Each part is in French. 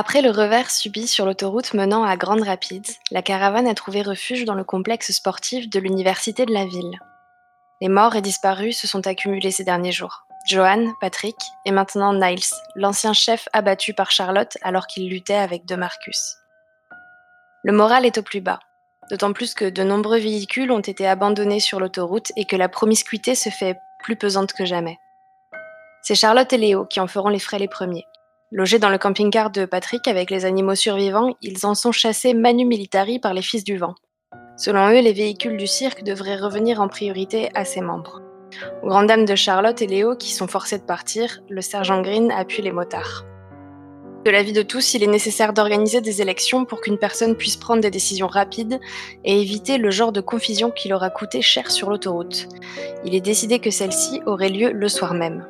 Après le revers subi sur l'autoroute menant à Grand Rapids, la caravane a trouvé refuge dans le complexe sportif de l'université de la ville. Les morts et disparus se sont accumulés ces derniers jours. Johan, Patrick et maintenant Niles, l'ancien chef abattu par Charlotte alors qu'il luttait avec De Marcus. Le moral est au plus bas, d'autant plus que de nombreux véhicules ont été abandonnés sur l'autoroute et que la promiscuité se fait plus pesante que jamais. C'est Charlotte et Léo qui en feront les frais les premiers. Logés dans le camping-car de Patrick avec les animaux survivants, ils en sont chassés manu militari par les Fils du Vent. Selon eux, les véhicules du cirque devraient revenir en priorité à ses membres. Aux grandes dames de Charlotte et Léo, qui sont forcés de partir, le sergent Green appuie les motards. De l'avis de tous, il est nécessaire d'organiser des élections pour qu'une personne puisse prendre des décisions rapides et éviter le genre de confusion qui leur a coûté cher sur l'autoroute. Il est décidé que celle-ci aurait lieu le soir même.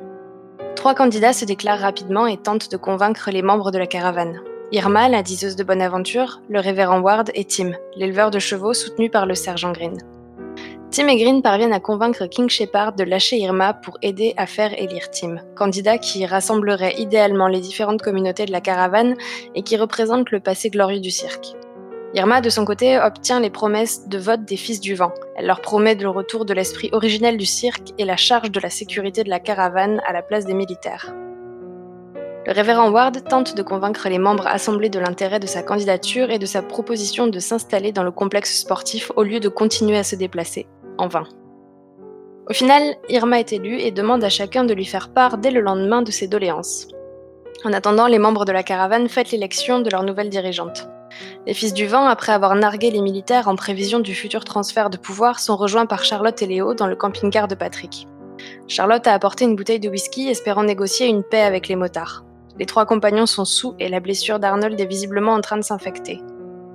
Trois candidats se déclarent rapidement et tentent de convaincre les membres de la caravane. Irma, la diseuse de bonne aventure, le révérend Ward et Tim, l'éleveur de chevaux soutenu par le sergent Green. Tim et Green parviennent à convaincre King Shepard de lâcher Irma pour aider à faire élire Tim, candidat qui rassemblerait idéalement les différentes communautés de la caravane et qui représente le passé glorieux du cirque. Irma, de son côté, obtient les promesses de vote des Fils du Vent. Elle leur promet le retour de l'esprit originel du cirque et la charge de la sécurité de la caravane à la place des militaires. Le révérend Ward tente de convaincre les membres assemblés de l'intérêt de sa candidature et de sa proposition de s'installer dans le complexe sportif au lieu de continuer à se déplacer en vain. Au final, Irma est élue et demande à chacun de lui faire part dès le lendemain de ses doléances. En attendant, les membres de la caravane fêtent l'élection de leur nouvelle dirigeante. Les Fils du Vent, après avoir nargué les militaires en prévision du futur transfert de pouvoir, sont rejoints par Charlotte et Léo dans le camping-car de Patrick. Charlotte a apporté une bouteille de whisky espérant négocier une paix avec les motards. Les trois compagnons sont sous et la blessure d'Arnold est visiblement en train de s'infecter.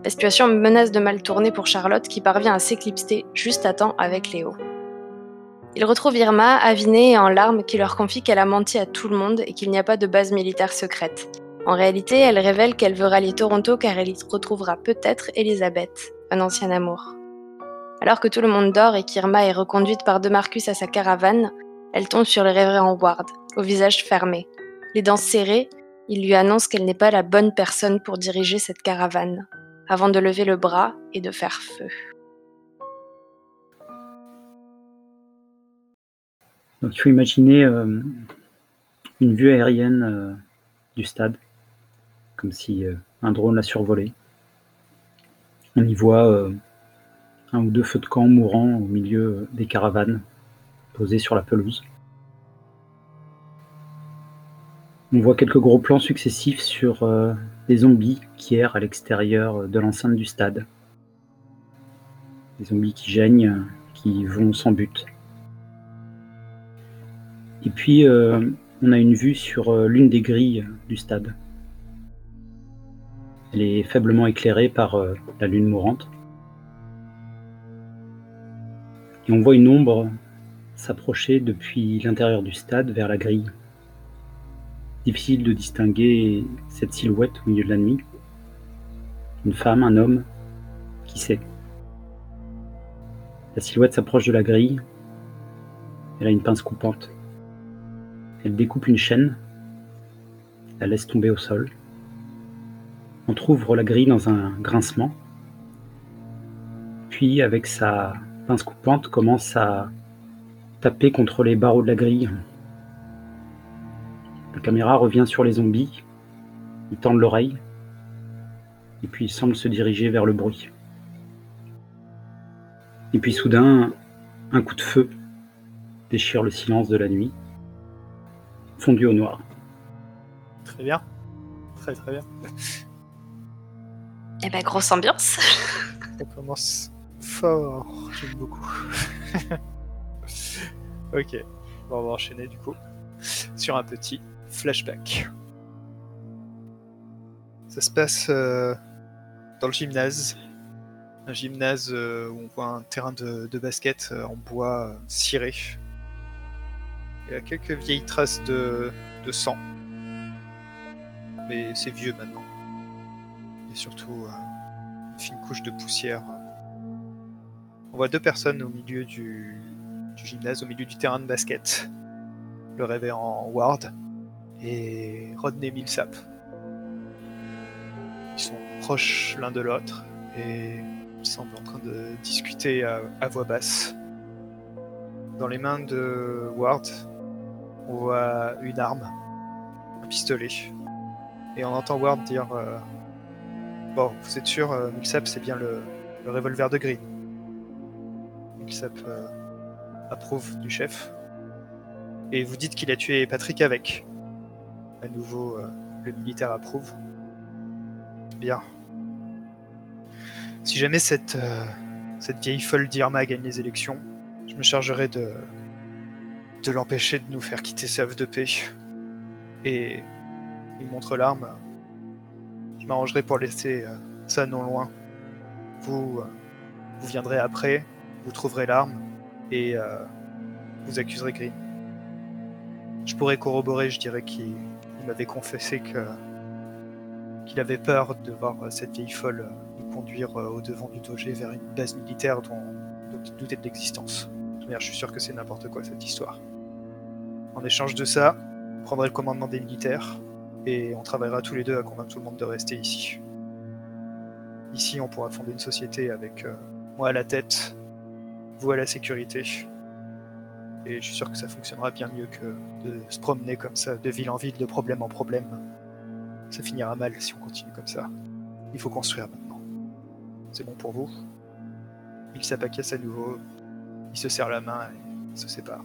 La situation menace de mal tourner pour Charlotte qui parvient à s'éclipser juste à temps avec Léo. Ils retrouvent Irma, avinée et en larmes, qui leur confie qu'elle a menti à tout le monde et qu'il n'y a pas de base militaire secrète. En réalité, elle révèle qu'elle veut rallier Toronto car elle y retrouvera peut-être Elisabeth, un ancien amour. Alors que tout le monde dort et qu'Irma est reconduite par De Marcus à sa caravane, elle tombe sur le révérend Ward, au visage fermé. Les dents serrées, il lui annonce qu'elle n'est pas la bonne personne pour diriger cette caravane avant de lever le bras et de faire feu. Donc il faut imaginer euh, une vue aérienne euh, du stade, comme si euh, un drone l'a survolé. On y voit un ou deux feux de camp mourants au milieu des caravanes posées sur la pelouse. On voit quelques gros plans successifs sur des zombies qui errent à l'extérieur de l'enceinte du stade. Des zombies qui gênent, qui vont sans but. Et puis, euh, on a une vue sur euh, l'une des grilles du stade. Elle est faiblement éclairée par euh, la lune mourante. Et on voit une ombre s'approcher depuis l'intérieur du stade vers la grille. Difficile de distinguer cette silhouette au milieu de la nuit. Une femme, un homme, qui sait? La silhouette s'approche de la grille. Elle a une pince coupante. Elle découpe une chaîne, la laisse tomber au sol. On trouve la grille dans un grincement. Puis, avec sa pince coupante, commence à taper contre les barreaux de la grille la caméra revient sur les zombies. Ils tendent l'oreille. Et puis ils semblent se diriger vers le bruit. Et puis soudain, un coup de feu déchire le silence de la nuit, fondu au noir. Très bien. Très très bien. Eh ben, grosse ambiance. Ça commence fort. J'aime beaucoup. ok. on va enchaîner du coup sur un petit flashback. Ça se passe euh, dans le gymnase. Un gymnase euh, où on voit un terrain de, basket euh, en bois ciré. Il y a quelques vieilles traces de, sang. Mais c'est vieux maintenant. Surtout une fine couche de poussière. On voit deux personnes au milieu du, du gymnase, au milieu du terrain de basket. Le révérend Ward et Rodney Millsap. proches l'un de l'autre et ils semblent en train de discuter à, à voix basse. Dans les mains de Ward, on voit une arme, un pistolet. Et on entend Ward dire euh, Bon, vous êtes sûr, euh, Mixap, c'est bien le, le revolver de Green. Mixap euh, approuve du chef. Et vous dites qu'il a tué Patrick avec. À nouveau, euh, le militaire approuve. Bien. Si jamais cette, euh, cette vieille folle d'Irma gagne les élections, je me chargerai de, de l'empêcher de nous faire quitter havre de paix. Et il montre l'arme. Je m'arrangerai pour laisser euh, ça non loin. Vous, euh, vous viendrez après, vous trouverez l'arme et euh, vous accuserez Green. Je pourrais corroborer, je dirais qu'il il m'avait confessé que qu'il avait peur de voir cette vieille folle nous conduire au devant du doge vers une base militaire dont, il doutait de l'existence. Je suis sûr que c'est n'importe quoi cette histoire. En échange de ça, je prendrai le commandement des militaires et on travaillera tous les deux à convaincre tout le monde de rester ici. Ici, on pourra fonder une société avec euh, moi à la tête, vous à la sécurité. Et je suis sûr que ça fonctionnera bien mieux que de se promener comme ça, de ville en ville, de problème en problème. Ça finira mal si on continue comme ça. Il faut construire maintenant. C'est bon pour vous? Il s'apacasse à nouveau, il se serre la main et se séparent.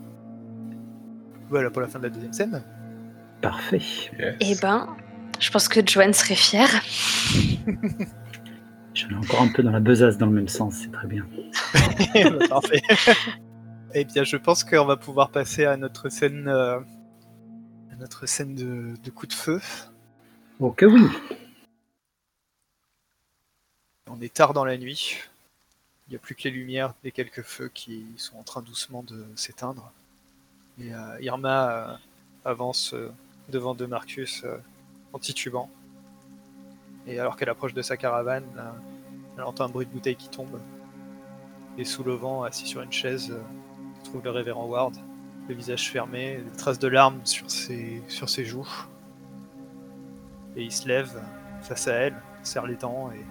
Voilà pour la fin de la deuxième scène. Parfait. Yes. Eh ben, je pense que Joanne serait fière. J'en ai encore un peu dans la besace dans le même sens, c'est très bien. Parfait. eh bien, je pense qu'on va pouvoir passer à notre scène, euh, à notre scène de, de coup de feu. Oh que oui On est tard dans la nuit. Il n'y a plus que les lumières des quelques feux qui sont en train doucement de s'éteindre. Et euh, Irma euh, avance euh, devant de Marcus euh, en titubant. Et alors qu'elle approche de sa caravane, elle entend un bruit de bouteille qui tombe. Et sous le vent, assis sur une chaise, euh, se trouve le révérend Ward, le visage fermé, des traces de larmes sur ses, sur ses joues. Et il se lève face à elle, serre les dents et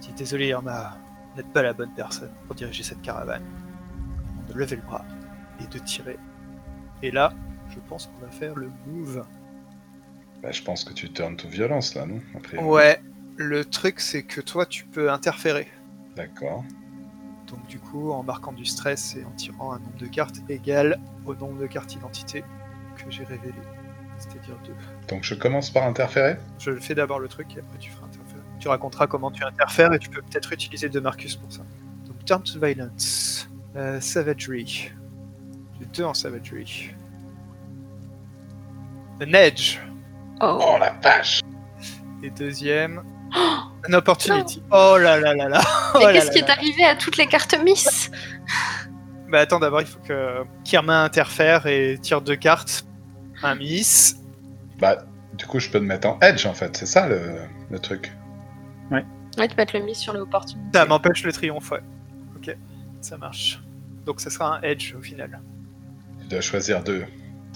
dit Désolé Irma, vous n'êtes pas la bonne personne pour diriger cette caravane. De lever le bras et de tirer. Et là, je pense qu'on va faire le move. Bah, je pense que tu turns to violence là, non Après, Ouais, le truc c'est que toi tu peux interférer. D'accord. Donc du coup, en marquant du stress et en tirant un nombre de cartes égal au nombre de cartes identité que j'ai révélé, c'est-à-dire 2. Donc je commence par interférer? Je fais d'abord le truc et après tu feras interférer. Tu raconteras comment tu interfères et tu peux peut-être utiliser de Marcus pour ça. Donc Turn to Violence, euh, Savagery. J'ai deux en Savagery. An Edge. Oh, Oh la vache Et deuxième, An Opportunity. Oh là là là là. Oh mais qu'est-ce qui là. est arrivé à toutes les cartes Miss Bah attends, d'abord il faut que Kirma interfère et tire deux cartes. Un miss. Bah, du coup, je peux te mettre en edge en fait, c'est ça le, le truc. Ouais, tu peux mettre le Miss sur le opportunité. Ça m'empêche le triomphe, ouais. Ok, ça marche. Donc ça sera un edge au final. Tu dois choisir deux.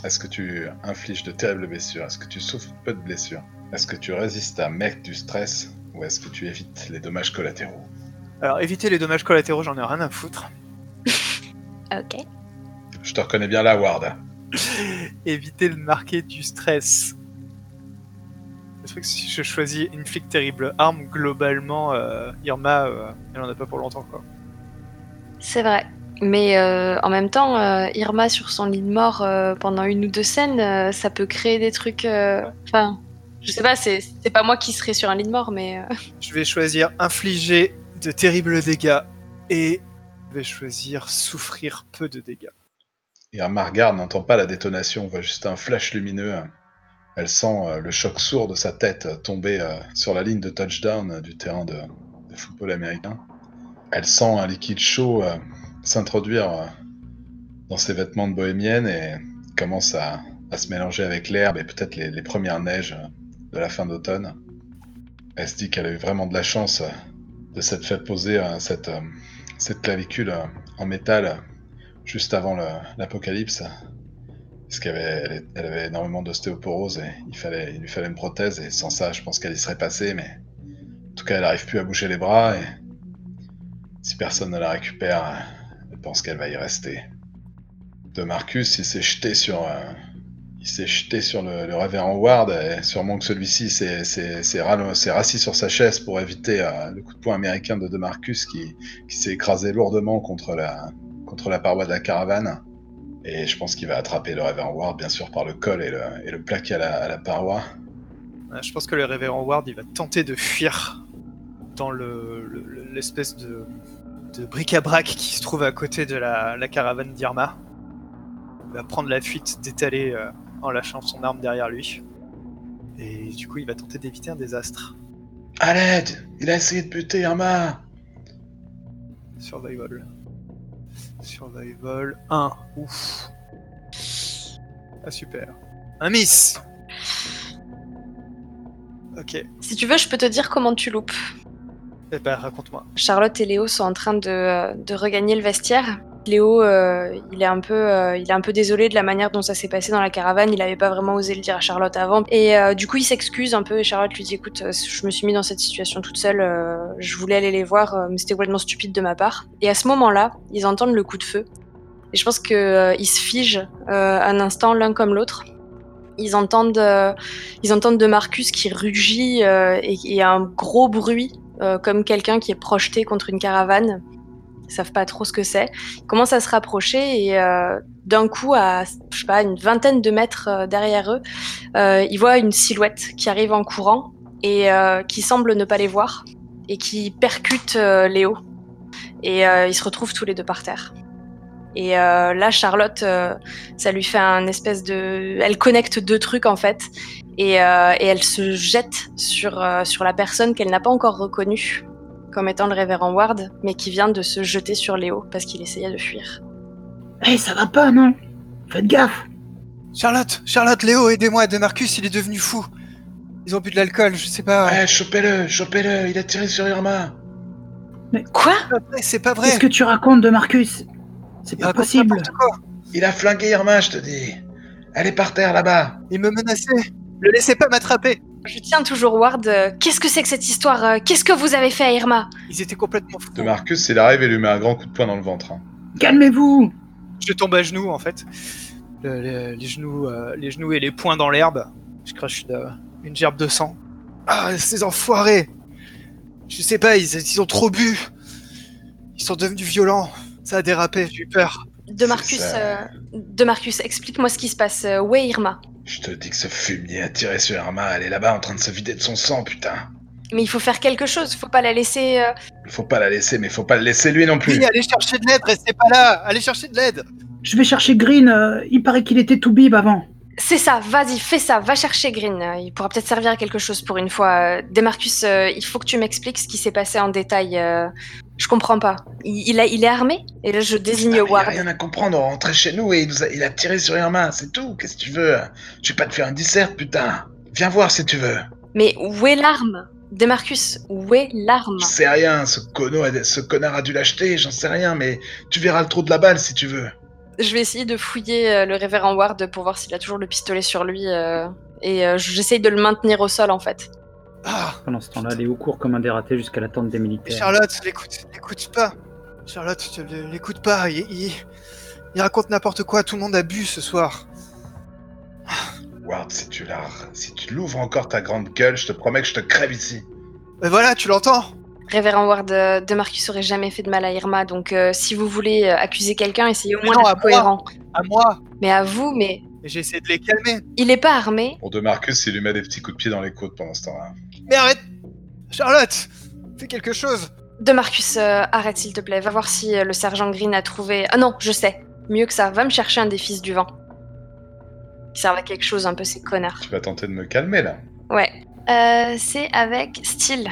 Est-ce que tu infliges de terribles blessures? Est-ce que tu souffres peu de blessures? Est-ce que tu résistes à mec du stress? Ou est-ce que tu évites les dommages collatéraux? Alors éviter les dommages collatéraux, j'en ai rien à foutre. Ok. Je te reconnais bien là, Ward. Éviter de marquer du stress. Le truc, si je choisis une flic terrible arme, globalement, euh, Irma, euh, elle en a pas pour longtemps quoi. C'est vrai. Mais euh, en même temps, euh, Irma sur son lit de mort euh, pendant une ou deux scènes, euh, ça peut créer des trucs. euh, Enfin, je sais pas, c'est pas moi qui serais sur un lit de mort, mais. euh, Je vais choisir infliger de terribles dégâts et je vais choisir souffrir peu de dégâts. Et Irma regarde, n'entend pas la détonation, on voit juste un flash lumineux. Elle sent euh, le choc sourd de sa tête euh, tomber euh, sur la ligne de touchdown euh, du terrain de, de football américain. Elle sent un liquide chaud euh, s'introduire euh, dans ses vêtements de bohémienne et commence à, se mélanger avec l'herbe et peut-être les, premières neiges euh, de la fin d'automne. Elle se dit qu'elle a eu vraiment de la chance euh, de s'être fait poser cette, cette clavicule en métal juste avant l'apocalypse. Parce qu'elle avait, elle, avait énormément d'ostéoporose et il, fallait, il lui fallait une prothèse et sans ça, je pense qu'elle y serait passée, mais cas, elle arrive plus à bouger les bras et si personne ne la récupère, elle pense qu'elle va y rester. De Marcus, il s'est jeté sur, il s'est jeté sur le, le révérend Ward et sûrement que celui-ci s'est, s'est- rassis sur sa chaise pour éviter euh, le coup de poing américain de De Marcus qui, qui s'est écrasé lourdement contre la, contre la paroi de la caravane. Et je pense qu'il va attraper le révérend Ward, bien sûr, par le col et le, et le plaquer à la, paroi. Je pense que le révérend Ward, il va tenter de fuir dans le- l'espèce de, de bric-à-brac qui se trouve à côté de la, la caravane d'Irma. Il va prendre la fuite, d'étaler euh, en lâchant son arme derrière lui. Et du coup, il va tenter d'éviter un désastre. À l'aide Il a essayé de buter Irma Survival. Survival 1. Ouf. Ah, super. Un miss Ok. Si tu veux, je peux te dire comment tu loupes. Eh ben, raconte-moi. Charlotte et Léo sont en train de, de regagner le vestiaire. Léo, euh, il, est un peu, euh, il est un peu désolé de la manière dont ça s'est passé dans la caravane. Il n'avait pas vraiment osé le dire à Charlotte avant. Et euh, du coup, il s'excuse un peu. Et Charlotte lui dit Écoute, euh, je me suis mis dans cette situation toute seule. euh, je voulais aller les voir, euh, mais c'était complètement stupide de ma part. Et à ce moment-là, ils entendent le coup de feu. Et je pense qu'ils se figent euh, un instant l'un comme l'autre. Ils entendent, euh, ils entendent de Marcus qui rugit euh, et, et un gros bruit euh, comme quelqu'un qui est projeté contre une caravane. Ils savent pas trop ce que c'est. Ils commencent à se rapprocher et euh, d'un coup, à je sais pas une vingtaine de mètres euh, derrière eux, ils voient une silhouette qui arrive en courant et qui semble ne pas les voir et qui percute Léo. Et ils se retrouvent tous les deux par terre. Et là, Charlotte, ça lui fait un espèce de. Elle connecte deux trucs en fait, et, euh, et elle se jette sur, euh, sur la personne qu'elle n'a pas encore reconnue comme étant le révérend Ward, mais qui vient de se jeter sur Léo parce qu'il essayait de fuir. Hé, ça va pas, non? Faites gaffe Charlotte, Charlotte, Léo, aidez-moi, De Marcus, il est devenu fou. Ils ont bu de l'alcool, je sais pas. Ouais, chopez-le, chopez-le, il a tiré sur Irma. Quoi? C'est pas vrai, C'est pas vrai. Qu'est-ce que tu racontes de Marcus? C'est pas possible. Il a flingué Irma, je te dis. Elle est par terre là-bas. Il me menaçait. Le laissez pas m'attraper. Je tiens toujours Ward. euh, Qu'est-ce que c'est que cette histoire euh, Qu'est-ce que vous avez fait à Irma? Ils étaient complètement fous. De Marcus, il arrive et lui met un grand coup de poing dans le ventre. hein. Calmez-vous Je tombe à genoux en fait. Le- le- les, genoux, euh, les genoux et les poings dans l'herbe. Je crache une, une gerbe de sang. Ah, ces enfoirés Je sais pas, ils, ils ont trop bu. Ils sont devenus violents. Ça a dérapé, j'ai eu peur. De Marcus, ça. euh, de Marcus, explique-moi ce qui se passe. Euh, Où est Irma? Je te dis que ce fumier a tiré sur Irma. Elle est là-bas en train de se vider de son sang, putain. Mais il faut faire quelque chose. Faut pas la laisser. euh, Il faut pas la laisser, mais faut pas le laisser lui non plus. Oui, allez chercher de l'aide, restez pas là Allez chercher de l'aide Je vais chercher Green, euh, il paraît qu'il était tout bib avant. C'est ça. Vas-y, fais ça. Va chercher Green. Euh, Il pourra peut-être servir à quelque chose pour une fois. Euh, Demarcus, euh, il faut que tu m'expliques ce qui s'est passé en détail. Je comprends pas. Il, il a, il est armé Et là, je désigne Ah, mais y a Ward. rien à comprendre, on rentrait chez nous et il, nous a, il a tiré sur Irma, c'est tout, qu'est-ce que tu veux? Je vais pas te faire un dissert, putain Viens voir si tu veux Mais où est l'arme? Demarcus, où est l'arme? Je sais rien, a- ce connard a dû l'acheter, j'en sais rien, mais tu verras le trou de la balle si tu veux. Je vais essayer de fouiller euh, le révérend Ward pour voir s'il a toujours le pistolet sur lui. euh, et euh, j'essaye de le maintenir au sol en fait. Ah Pendant ce temps-là, Léo court comme un dératé jusqu'à la tente des militaires. Charlotte, l'écoute, l'écoute pas. Charlotte, l'écoute pas. Il, il- il raconte n'importe quoi. Tout le monde a bu ce soir. Ward, si tu la, si tu l'ouvres encore ta grande gueule, je te promets que je te crève ici. Mais voilà, tu l'entends Révérend Ward, euh, Demarcus aurait jamais fait de mal à Irma, donc euh, si vous voulez euh, accuser quelqu'un, essayez au Mais moins non, à d'être moi. cohérent. À moi. Mais à vous, mais Et j'ai essayé de les calmer. il est pas armé. Pour de Marcus, il lui met des petits coups de pied dans les côtes pendant ce temps-là. Mais arrête Charlotte Fais quelque chose Demarcus, euh, arrête s'il te plaît, va voir si euh, le sergent Green a trouvé. Ah non, je sais. Mieux que ça, va me chercher un des fils du vent. Qui servent à quelque chose un peu ces connards. Tu vas tenter de me calmer là. Ouais. Euh, c'est avec style.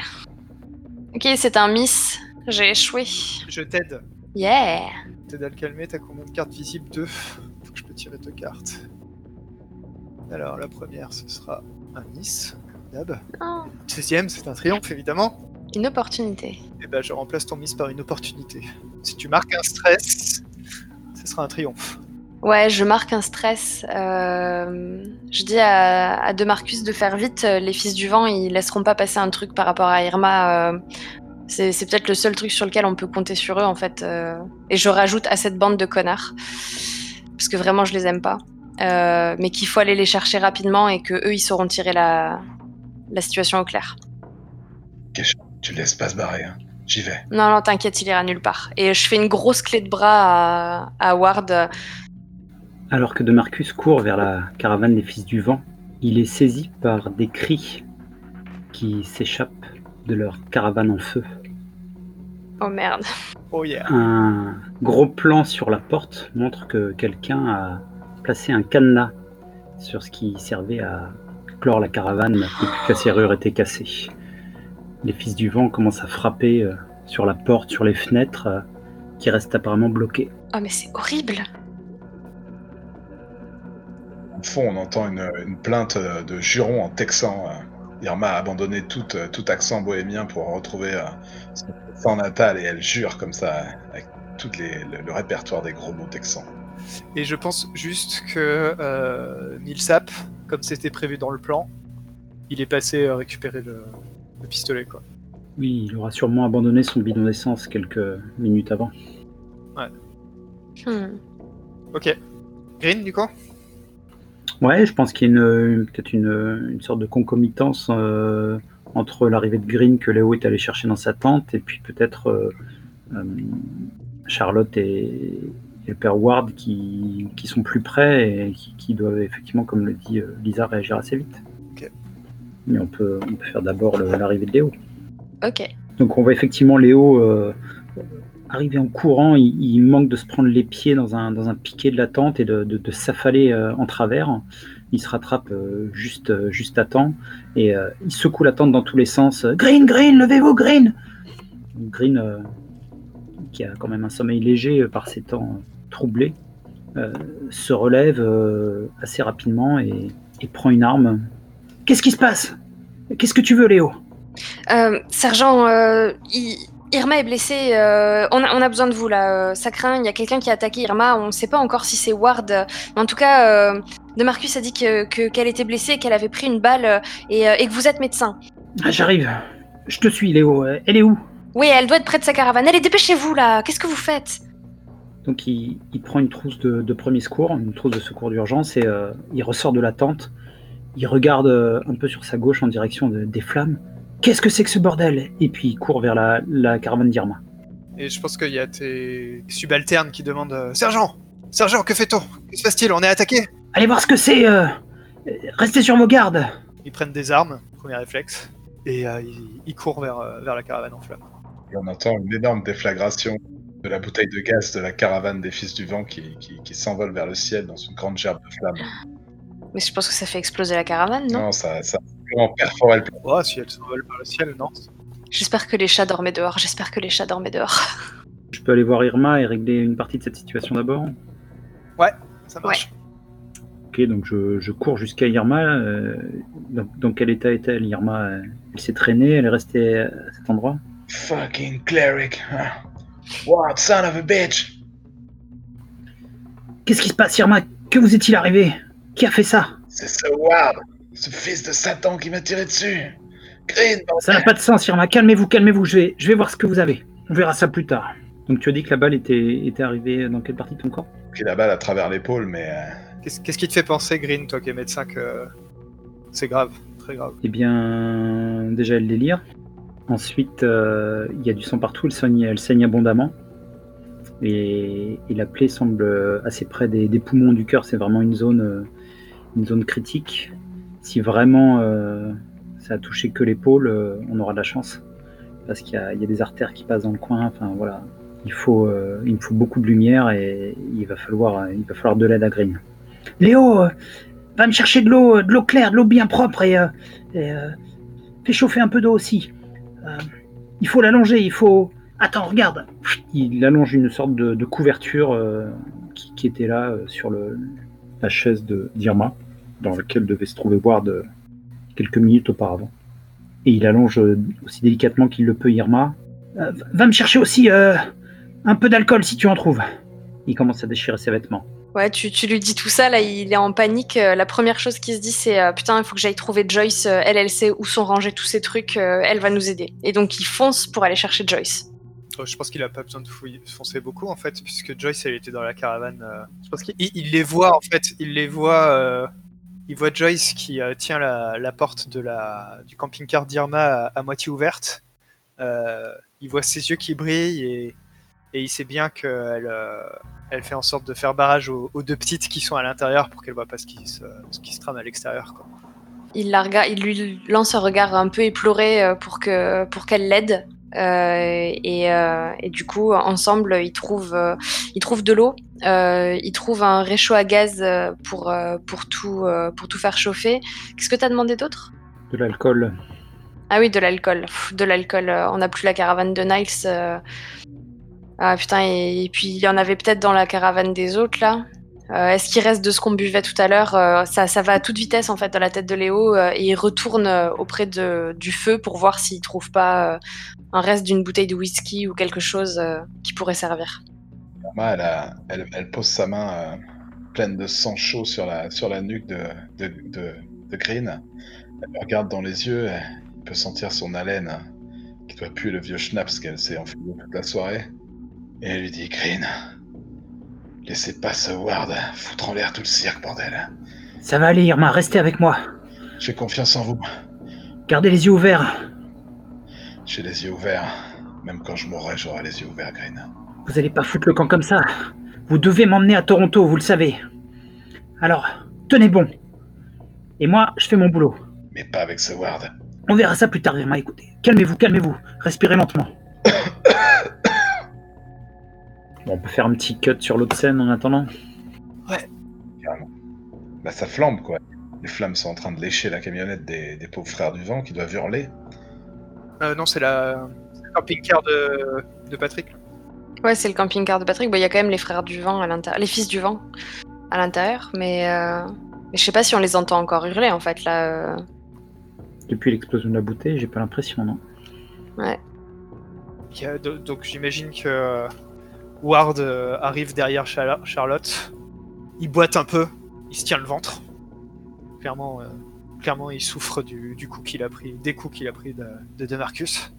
Ok, c'est un miss. J'ai échoué. Je t'aide. Yeah. T'aide à le calmer, t'as combien de cartes visibles Deux. Faut que je peux tirer deux cartes. Alors, la première, ce sera un Miss, comme d'hab. Oh, Deuxième, c'est un triomphe, évidemment. une opportunité. Et ben, je remplace ton Miss par une opportunité. Si tu marques un stress, ce sera un triomphe. Ouais, je marque un stress. Euh, je dis à, à De Marcus de faire vite. Les fils du vent, ils laisseront pas passer un truc par rapport à Irma. euh, c'est peut-être le seul truc sur lequel on peut compter sur eux, en fait. euh, et je rajoute à cette bande de connards. Parce que vraiment, je les aime pas. Euh, mais qu'il faut aller les chercher rapidement et que eux, ils sauront tirer la, la situation au clair. Tu le laisses pas se barrer, hein. J'y vais. Non, non, t'inquiète, il ira nulle part. Et je fais une grosse clé de bras à, à Ward. Alors que De Marcus court vers la caravane des Fils du Vent, il est saisi par des cris qui s'échappent de leur caravane en feu. Oh merde. Oh yeah. Un gros plan sur la porte montre que quelqu'un a placé un cadenas sur ce qui servait à clore la caravane depuis que la serrure était cassée. Les Fils du Vent commencent à frapper euh, sur la porte, sur les fenêtres, euh, qui restent apparemment bloquées. Oh, mais c'est horrible. Au fond, on entend une, une plainte euh, de juron en texan. Irma a abandonné tout, euh, tout accent bohémien pour retrouver euh, son accent natal et elle jure comme ça, avec tout les, le, le répertoire des gros mots texans. Et je pense juste que euh, Nilsap, comme c'était prévu dans le plan, il est passé euh, récupérer le, le pistolet, quoi. Oui, il aura sûrement abandonné son bidon d'essence quelques minutes avant. Hmm. Ok. Green, du coup Ouais, je pense qu'il y a une- peut-être une, une sorte de concomitance euh, entre l'arrivée de Green que Léo est allé chercher dans sa tente et puis peut-être euh, euh, Charlotte et, et le père Ward qui, qui sont plus près et qui, qui doivent effectivement, comme le dit euh, Lisa, réagir assez vite. Mais on peut, on peut faire d'abord le- l'arrivée de Léo. Ok. Donc on voit effectivement Léo arriver en courant, il, il manque de se prendre les pieds dans un, piquet de la tente et de, s'affaler euh, en travers. Il se rattrape euh, juste, euh, juste à temps et il secoue la tente dans tous les sens. Green, Green, levez-vous, Green Green, qui a quand même un sommeil léger par ses temps troublés, se relève assez rapidement et, et prend une arme. Qu'est-ce qui se passe? Qu'est-ce que tu veux, Léo? Sergent, euh, I- Irma est blessée. euh, on, a, on a besoin de vous là. euh, ça craint. Il y a quelqu'un qui a attaqué Irma. On ne sait pas encore si c'est Ward. mais en tout cas, euh, De Marcus a dit que que- qu'elle était blessée, qu'elle avait pris une balle euh, et, et que vous êtes médecin. Ah, J'arrive. Je te suis, Léo. Elle est où? Oui, elle doit être près de sa caravane. Allez, dépêchez-vous là. Qu'est-ce que vous faites? Donc il, il prend une trousse de, de premier secours, une trousse de secours d'urgence, et il ressort de la tente. Il regarde un peu sur sa gauche en direction de- des flammes. Qu'est-ce que c'est que ce bordel? Et puis il court vers la, la caravane d'Irma. Et je pense qu'il y a tes subalternes qui demandent euh, Sergent! Sergent, que fait-on? Que se passe-t-il? On est attaqué! Allez voir ce que c'est euh, Restez sur vos gardes! Ils prennent des armes, premier réflexe, et euh, ils, ils courent vers, vers la caravane en flammes. Et on entend une énorme déflagration de la bouteille de gaz de la caravane des Fils du Vent qui, qui, qui s'envole vers le ciel dans une grande gerbe de flammes. Mais je pense que ça fait exploser la caravane, non? Non, ça, ça le. Oh, si elle s'envole par le ciel, non J'espère que les chats dormaient dehors. J'espère que les chats dormaient dehors. Je peux aller voir Irma et régler une partie de cette situation d'abord Ça marche. Ok, donc je, je cours jusqu'à Irma. euh, dans, dans quel état est-elle Irma euh, Elle s'est traînée, elle est restée à cet endroit Fucking cleric. hein. What, son of a bitch Qu'est-ce qui se passe, Irma? Que vous est-il arrivé? Qui a fait ça? C'est ce Ward, ce fils de Satan qui m'a tiré dessus. Green, Ça n'a pas de sens, Irma. Calmez-vous, calmez-vous. Je vais, je vais voir ce que vous avez. On verra ça plus tard. Donc tu as dit que la balle était, était arrivée dans quelle partie de ton corps? Pris la balle à travers l'épaule, mais euh, Qu'est-ce qui te fait penser, Green, toi qui es médecin, que c'est grave, très grave? Eh bien, déjà le délire. Ensuite, euh, il y a du sang partout. Elle saigne, elle saigne abondamment. Et, et la plaie semble assez près des, des poumons du cœur. C'est vraiment une zone, euh, une zone critique. Si vraiment euh, ça a touché que l'épaule, euh, on aura de la chance. Parce qu'il y, a- des artères qui passent dans le coin. Enfin voilà, il faut, euh, me faut beaucoup de lumière et il va falloir, il va falloir de l'aide à Green. Léo, va me chercher de l'eau, de l'eau claire, de l'eau bien propre et, fais chauffer un peu d'eau aussi. Il faut l'allonger, il faut. Attends, regarde. Il allonge une sorte de, couverture qui, était là sur la chaise de d'Irma, dans laquelle devait se trouver Ward euh, quelques minutes auparavant. Et il allonge euh, aussi délicatement qu'il le peut Irma. Euh, va me chercher aussi euh, un peu d'alcool si tu en trouves. Il commence à déchirer ses vêtements. Ouais, tu, tu lui dis tout ça, là, il est en panique. La première chose qu'il se dit, c'est euh, Putain, il faut que j'aille trouver Joyce. Elle, elle sait où sont rangés tous ces trucs. Elle va nous aider. Et donc, il fonce pour aller chercher Joyce. Je pense qu'il a pas besoin de fouiller, foncer beaucoup en fait, puisque Joyce elle était dans la caravane. euh, Je pense qu'il il- il les voit en fait, il les voit. euh, Il voit Joyce qui euh, tient la, la porte de la, du camping-car d'Irma à, moitié ouverte. Euh, il voit ses yeux qui brillent et, et il sait bien qu'elle euh, elle fait en sorte de faire barrage aux, deux petites qui sont à l'intérieur pour qu'elle voit pas ce qui se, ce qui se trame à l'extérieur. Il, la il lui lance un regard un peu éploré pour pour qu'elle l'aide. Euh, et, euh, et du coup, ensemble, ils trouvent, euh, ils trouvent de l'eau. Ils trouvent un réchaud à gaz pour, pour, tout, pour tout faire chauffer. Qu'est-ce que tu as demandé d'autre? De l'alcool. Ah oui, de l'alcool. De l'alcool. On n'a plus la caravane de Niles. Ah putain, et, et puis il y en avait peut-être dans la caravane des autres là. Euh, Est-ce qu'il reste de ce qu'on buvait tout à l'heure Euh, ça, ça va à toute vitesse en fait dans la tête de Léo euh, et il retourne auprès de, du feu pour voir s'il trouve pas un reste d'une bouteille de whisky ou quelque chose qui pourrait servir. Elle, elle, elle pose sa main pleine de sang chaud sur la, sur la nuque de, de, Green. Elle le regarde dans les yeux, elle peut sentir son haleine hein, qui doit puer le vieux schnapps qu'elle s'est enfilé toute la soirée. Et elle lui dit Green, laissez pas ce Ward foutre en l'air tout le cirque, bordel. Ça va aller, Irma, restez avec moi. J'ai confiance en vous. Gardez les yeux ouverts. J'ai les yeux ouverts. Même quand je mourrai, j'aurai les yeux ouverts, Green. Vous allez pas foutre le camp comme ça. Vous devez m'emmener à Toronto, vous le savez. Alors, tenez bon. Et moi, je fais mon boulot. Mais pas avec ce Ward. On verra ça plus tard, Irma. Écoutez, calmez-vous, calmez-vous. Respirez lentement. Bon, on peut faire un petit cut sur l'autre scène en attendant. Bah ça flambe quoi. Les flammes sont en train de lécher la camionnette des, des pauvres frères du vent qui doivent hurler. Euh, non, c'est la c'est le camping-car de, de Patrick. Ouais, c'est le camping-car de Patrick. Bon, Il y a quand même les frères du vent à l'intérieur, les fils du vent à l'intérieur, mais, euh, mais je sais pas si on les entend encore hurler en fait là. euh. Depuis l'explosion de la bouteille, j'ai pas l'impression, non a- do- donc j'imagine que euh, Ward euh, arrive derrière Charlotte. Il boite un peu, il se tient le ventre. Clairement, euh, clairement il souffre du, du coup qu'il a pris, des coups qu'il a pris de, de Demarcus.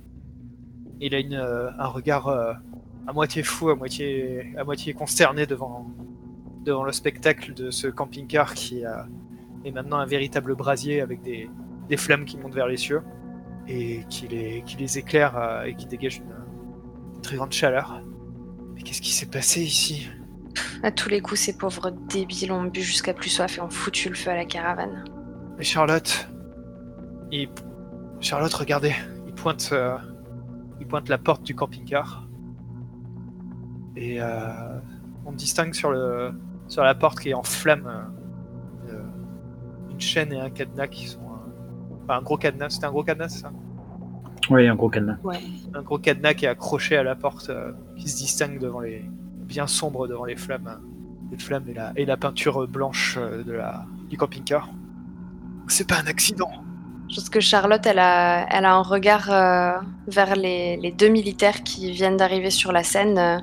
Il a une, euh, un regard à moitié fou, à moitié, à moitié consterné devant, devant le spectacle de ce camping-car qui est maintenant un véritable brasier avec des, des flammes qui montent vers les cieux et qui les, qui les éclaire et qui dégage une très grande chaleur. Qu'est-ce qui s'est passé ici À tous les coups, ces pauvres débiles ont bu jusqu'à plus soif et ont foutu le feu à la caravane. Mais Charlotte, il... Charlotte, regardez, il pointe, euh, il pointe la porte du camping-car et euh, on distingue sur le sur la porte qui est en flamme euh, une, chaîne et un cadenas qui sont euh, enfin, un gros cadenas. C'était un gros cadenas, c'est ça? Oui, un gros cadenas. un gros cadenas qui est accroché à la porte, euh, qui se distingue devant les bien sombre devant les flammes, euh, les flammes et la, et la peinture blanche euh, de la du camping-car. C'est pas un accident. Je pense que Charlotte, elle a, elle a un regard euh, vers les, les deux militaires qui viennent d'arriver sur la scène euh,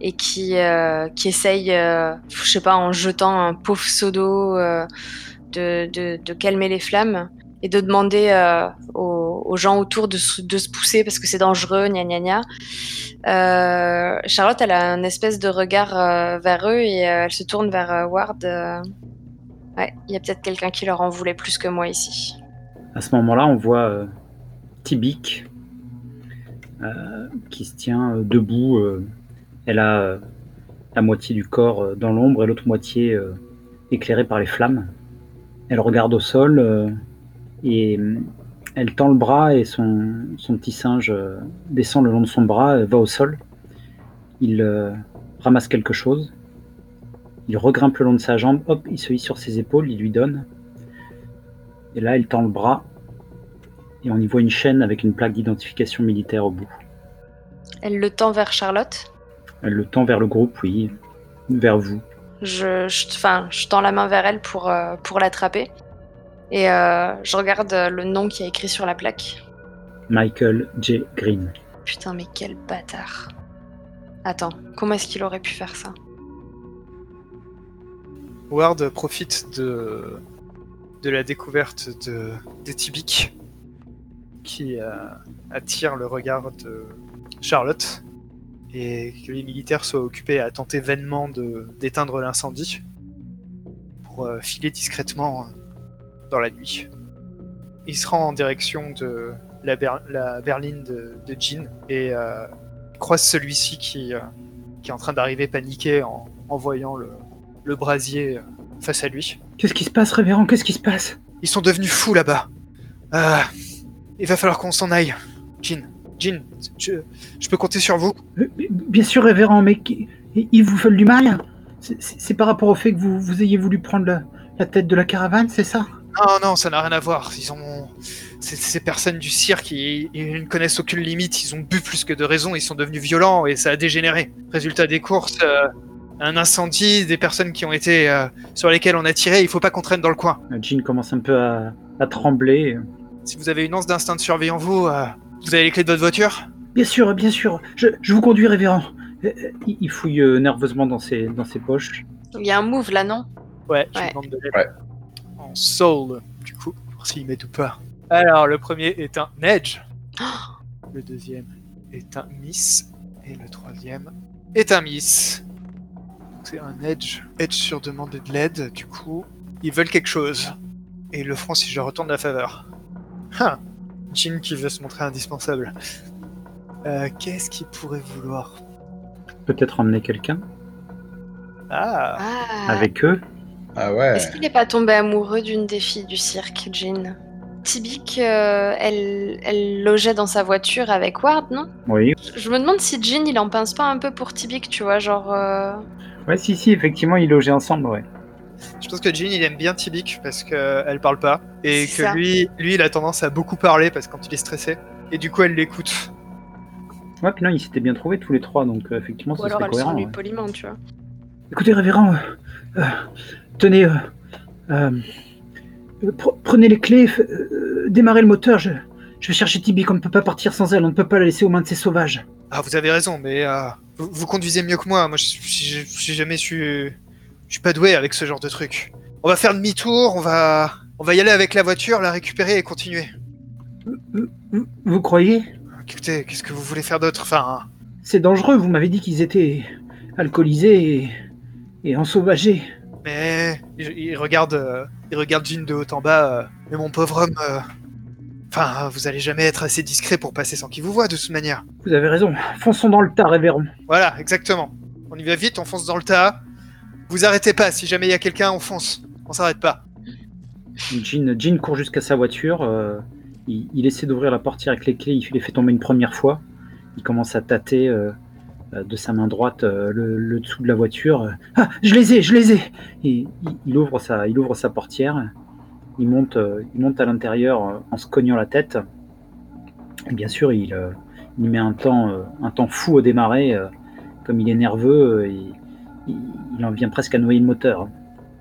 et qui, euh, qui essayent, euh, je sais pas, en jetant un pauvre seau d'eau, de, de, de calmer les flammes et de demander euh, aux, gens autour de, se- pousser parce que c'est dangereux, gna gna gna. Euh, Charlotte, elle a un espèce de regard euh, vers eux et elle se tourne vers Ward. il y a peut-être quelqu'un qui leur en voulait plus que moi ici. À ce moment-là, on voit euh, qui se tient debout. elle a la moitié du corps dans l'ombre et l'autre moitié éclairée par les flammes. Elle regarde au sol et euh, elle tend le bras et son, son petit singe euh, descend le long de son bras, euh, va au sol. Il euh, ramasse quelque chose. Il regrimpe le long de sa jambe, hop, il se hisse sur ses épaules, il lui donne. Et là, il tend le bras et on y voit une chaîne avec une plaque d'identification militaire au bout. Elle le tend vers Charlotte? Elle le tend vers le groupe, oui, vers vous. Je, je, enfin, je tends la main vers elle pour, euh, pour l'attraper. Et euh, je regarde euh, le nom qui est écrit sur la plaque. Michael J. Green. Putain, mais quel bâtard. Attends, comment est-ce qu'il aurait pu faire ça? Ward profite de, de la découverte de, de Tibik qui euh, attire le regard de Charlotte et que les militaires soient occupés à tenter vainement de- d'éteindre l'incendie pour euh, filer discrètement dans la nuit. Il se rend en direction de la, ber- la berline de, de Jean et euh, croise celui-ci qui, euh, qui est en train d'arriver paniqué en, en voyant le, le brasier euh, face à lui. Qu'est-ce qui se passe, révérend? Qu'est-ce qui se passe? Ils sont devenus fous là-bas. Euh, il va falloir qu'on s'en aille. Jean, Jean, je, je peux compter sur vous? Bien sûr, révérend, mais ils vous veulent du mal C'est- par rapport au fait que vous, vous ayez voulu prendre la, la tête de la caravane, c'est ça? Non, non, ça n'a rien à voir. Ils ont. Ces, ces personnes du cirque, ils, ils ne connaissent aucune limite. Ils ont bu plus que de raison. Ils sont devenus violents et ça a dégénéré. Résultat des courses, euh, un incendie, des personnes qui ont été. euh, sur lesquelles on a tiré. Il faut pas qu'on traîne dans le coin. Jean commence un peu à, à trembler. Si vous avez une once d'instinct de survie en vous, euh, vous avez les clés de votre voiture? Bien sûr, bien sûr, je, je vous conduis, révérend. Il il fouille nerveusement dans ses, dans ses poches. Il y a un move là, non? Ouais, je Ouais. vous demande de l'aide. Ouais. En soul, du coup, pour s'il met ou pas. Alors, le premier est un Edge. Le deuxième est un Miss. Et le troisième est un Miss. C'est un Edge. Edge sur demande de l'aide, du coup. Ils veulent quelque chose. Et ils le feront si je retourne la faveur. Hein. Jean qui veut se montrer indispensable. Euh, Qu'est-ce qu'il pourrait vouloir? Peut-être emmener quelqu'un? Ah Ah. avec eux? Ah ouais. Est-ce qu'il n'est pas tombé amoureux d'une des filles du cirque, Jean Tibik, euh, elle, elle logeait dans sa voiture avec Ward, non? Oui. Je me demande si Jean, il en pince pas un peu pour Tibik, tu vois, genre... euh, Ouais, si, si, effectivement, ils logeaient ensemble, ouais. Je pense que Jean il aime bien Tibik parce qu'elle parle pas et C'est que ça. lui, lui il a tendance à beaucoup parler parce que quand il est stressé et du coup elle l'écoute. Ouais, puis non, ils s'étaient bien trouvés tous les trois, donc euh, effectivement, Ou ça alors serait elle cohérent. lui ouais. poliment, tu vois. Écoutez, révérend, euh, euh, tenez, euh, euh, pre- prenez les clés, euh, démarrez le moteur, je, je vais chercher Tibi, on ne peut pas partir sans elle, on ne peut pas la laisser aux mains de ces sauvages. Ah vous avez raison mais euh, vous, vous conduisez mieux que moi. Moi je j'ai jamais su, je suis pas doué avec ce genre de truc. On va faire demi-tour, on va, on va y aller avec la voiture, la récupérer et continuer. Vous, vous croyez? Écoutez, qu'est-ce que vous voulez faire d'autre? Enfin, C'est dangereux, vous m'avez dit qu'ils étaient alcoolisés et, et ensauvagés. Mais il, il regarde, euh, il regarde Jean de haut en bas. euh, mais mon pauvre homme, euh, enfin vous allez jamais être assez discret pour passer sans qu'il vous voie de toute manière. Vous avez raison, fonçons dans le tas, révérend. Voilà, exactement. On y va vite, on fonce dans le tas. Vous arrêtez pas, si jamais il y a quelqu'un, on fonce. On s'arrête pas. Jean, Jean court jusqu'à sa voiture, euh, il, il essaie d'ouvrir la portière avec les clés, il les fait tomber une première fois. Il commence à tâter euh, de sa main droite euh, le, le dessous de la voiture. Ah, je les ai, je les ai Et il, il ouvre, sa, il ouvre sa portière, il monte, euh, il monte à l'intérieur euh, en se cognant la tête. Et bien sûr, il, euh, il met un temps, euh, un temps fou au démarrer. euh, comme il est nerveux, euh, il, il- en vient presque à noyer le moteur.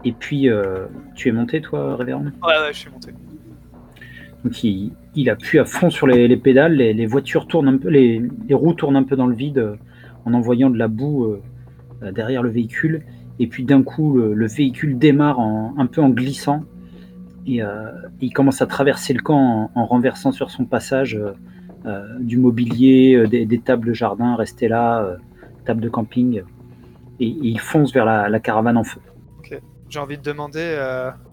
Et puis, euh, tu es monté, toi, Révérend? Ouais, ouais, je suis monté. donc il, il appuie à fond sur les, les pédales, les, les voitures tournent un peu, les, les roues tournent un peu dans le vide euh, en envoyant de la boue euh, euh, derrière le véhicule. Et puis d'un coup, le, le véhicule démarre un peu en glissant et euh, il commence à traverser le camp en, en renversant sur son passage du mobilier, des, tables de jardin restées là, tables de camping. Et, il fonce vers la, caravane en feu. J'ai envie de demander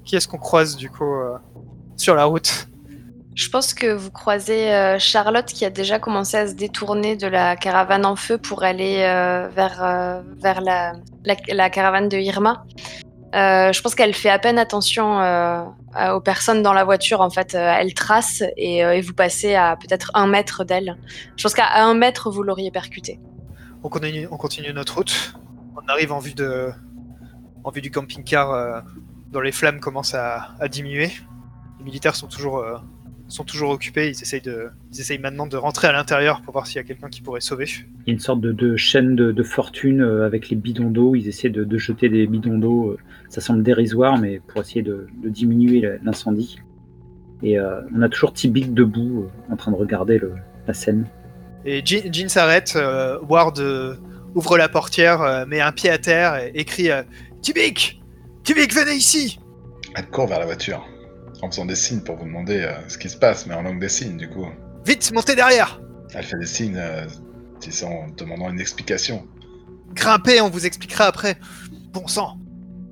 qui est-ce qu'on croise du coup sur la route? Je pense que vous croisez euh, Charlotte qui a déjà commencé à se détourner de la caravane en feu pour aller euh, vers, euh, vers la, la, caravane de Irma. Je pense qu'elle fait à peine attention aux personnes dans la voiture. En fait, elle trace et, vous passez à peut-être un mètre d'elle. Je pense qu'à un mètre, vous l'auriez percuté. On continue, on continue notre route. On arrive en vue de, en vue du camping-car dont les flammes commencent à, diminuer. Les militaires sont toujours, sont toujours occupés. Ils essayent de, ils essayent maintenant de rentrer à l'intérieur pour voir s'il y a quelqu'un qui pourrait sauver. Il y a une sorte de, de chaîne de, de fortune euh, avec les bidons d'eau. Ils essaient de, de jeter des bidons d'eau. euh, Ça semble dérisoire, mais pour essayer de, de diminuer l'incendie. Et euh, on a toujours Tibic debout, en train de regarder le- la scène. Et Jean, Jean s'arrête. euh, Ward euh, ouvre la portière, euh, met un pied à terre et écrit euh, Tibik Kivik, venez ici Elle court vers la voiture, en faisant des signes pour vous demander euh, ce qui se passe, mais en langue des signes, du coup. Vite, montez derrière Elle fait des signes, euh, disant, demandant une explication. Grimpez, on vous expliquera après. Bon sang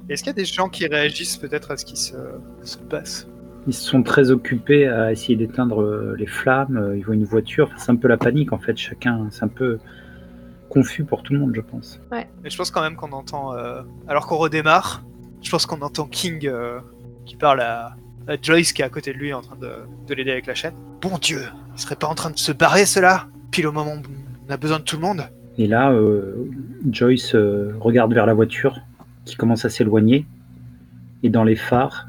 Est-ce qu'il y a des gens qui réagissent peut-être à ce qui se, se passe? Ils sont très occupés à essayer d'éteindre euh, les flammes. euh, Ils voient une voiture. Enfin, c'est un peu la panique en fait. Chacun, c'est un peu confus pour tout le monde, je pense. Mais je pense quand même qu'on entend, euh, alors qu'on redémarre, je pense qu'on entend King euh, qui parle à Joyce qui est à côté de lui en train de, de l'aider avec la chaîne. Bon Dieu, il serait pas en train de se barrer cela Pile au moment où on a besoin de tout le monde Et là, euh, Joyce euh, regarde vers la voiture qui commence à s'éloigner. Et dans les phares,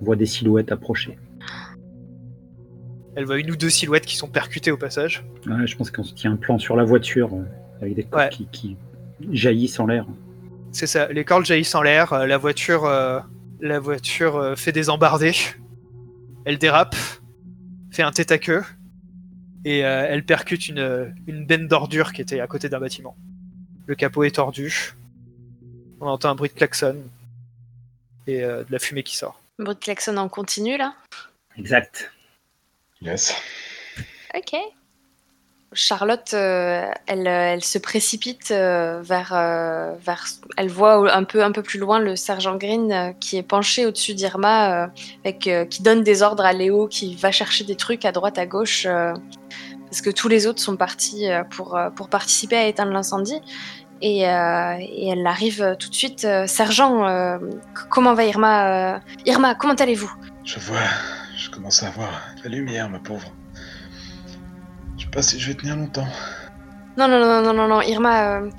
on voit des silhouettes approcher. Elle voit une ou deux silhouettes qui sont percutées au passage. Ouais, je pense qu'on se tient un plan sur la voiture euh, avec des corps Ouais. qui, qui jaillissent en l'air. C'est ça, les cordes jaillissent en l'air, euh, la voiture, euh, la voiture euh, fait des embardées, elle dérape, fait un tête à queue, et euh, elle percute une, une benne d'ordure qui était à côté d'un bâtiment. Le capot est tordu, on entend un bruit de klaxon, et euh, de la fumée qui sort. Bruit de klaxon en continu là? Exact. Yes. Ok. Charlotte, euh, elle, euh, elle se précipite euh, vers. Elle voit un peu, un peu plus loin le sergent Green qui est penché au-dessus d'Irma, qui donne des ordres à Léo, qui va chercher des trucs à droite, à gauche, parce que tous les autres sont partis pour, pour participer à éteindre l'incendie. Et, et elle arrive tout de suite. sergent, comment va Irma Irma, comment allez-vous? Je vois, je commence à voir la lumière, ma pauvre. Je sais pas si je vais tenir longtemps. Non, non, non, non, non, non, Irma, euh,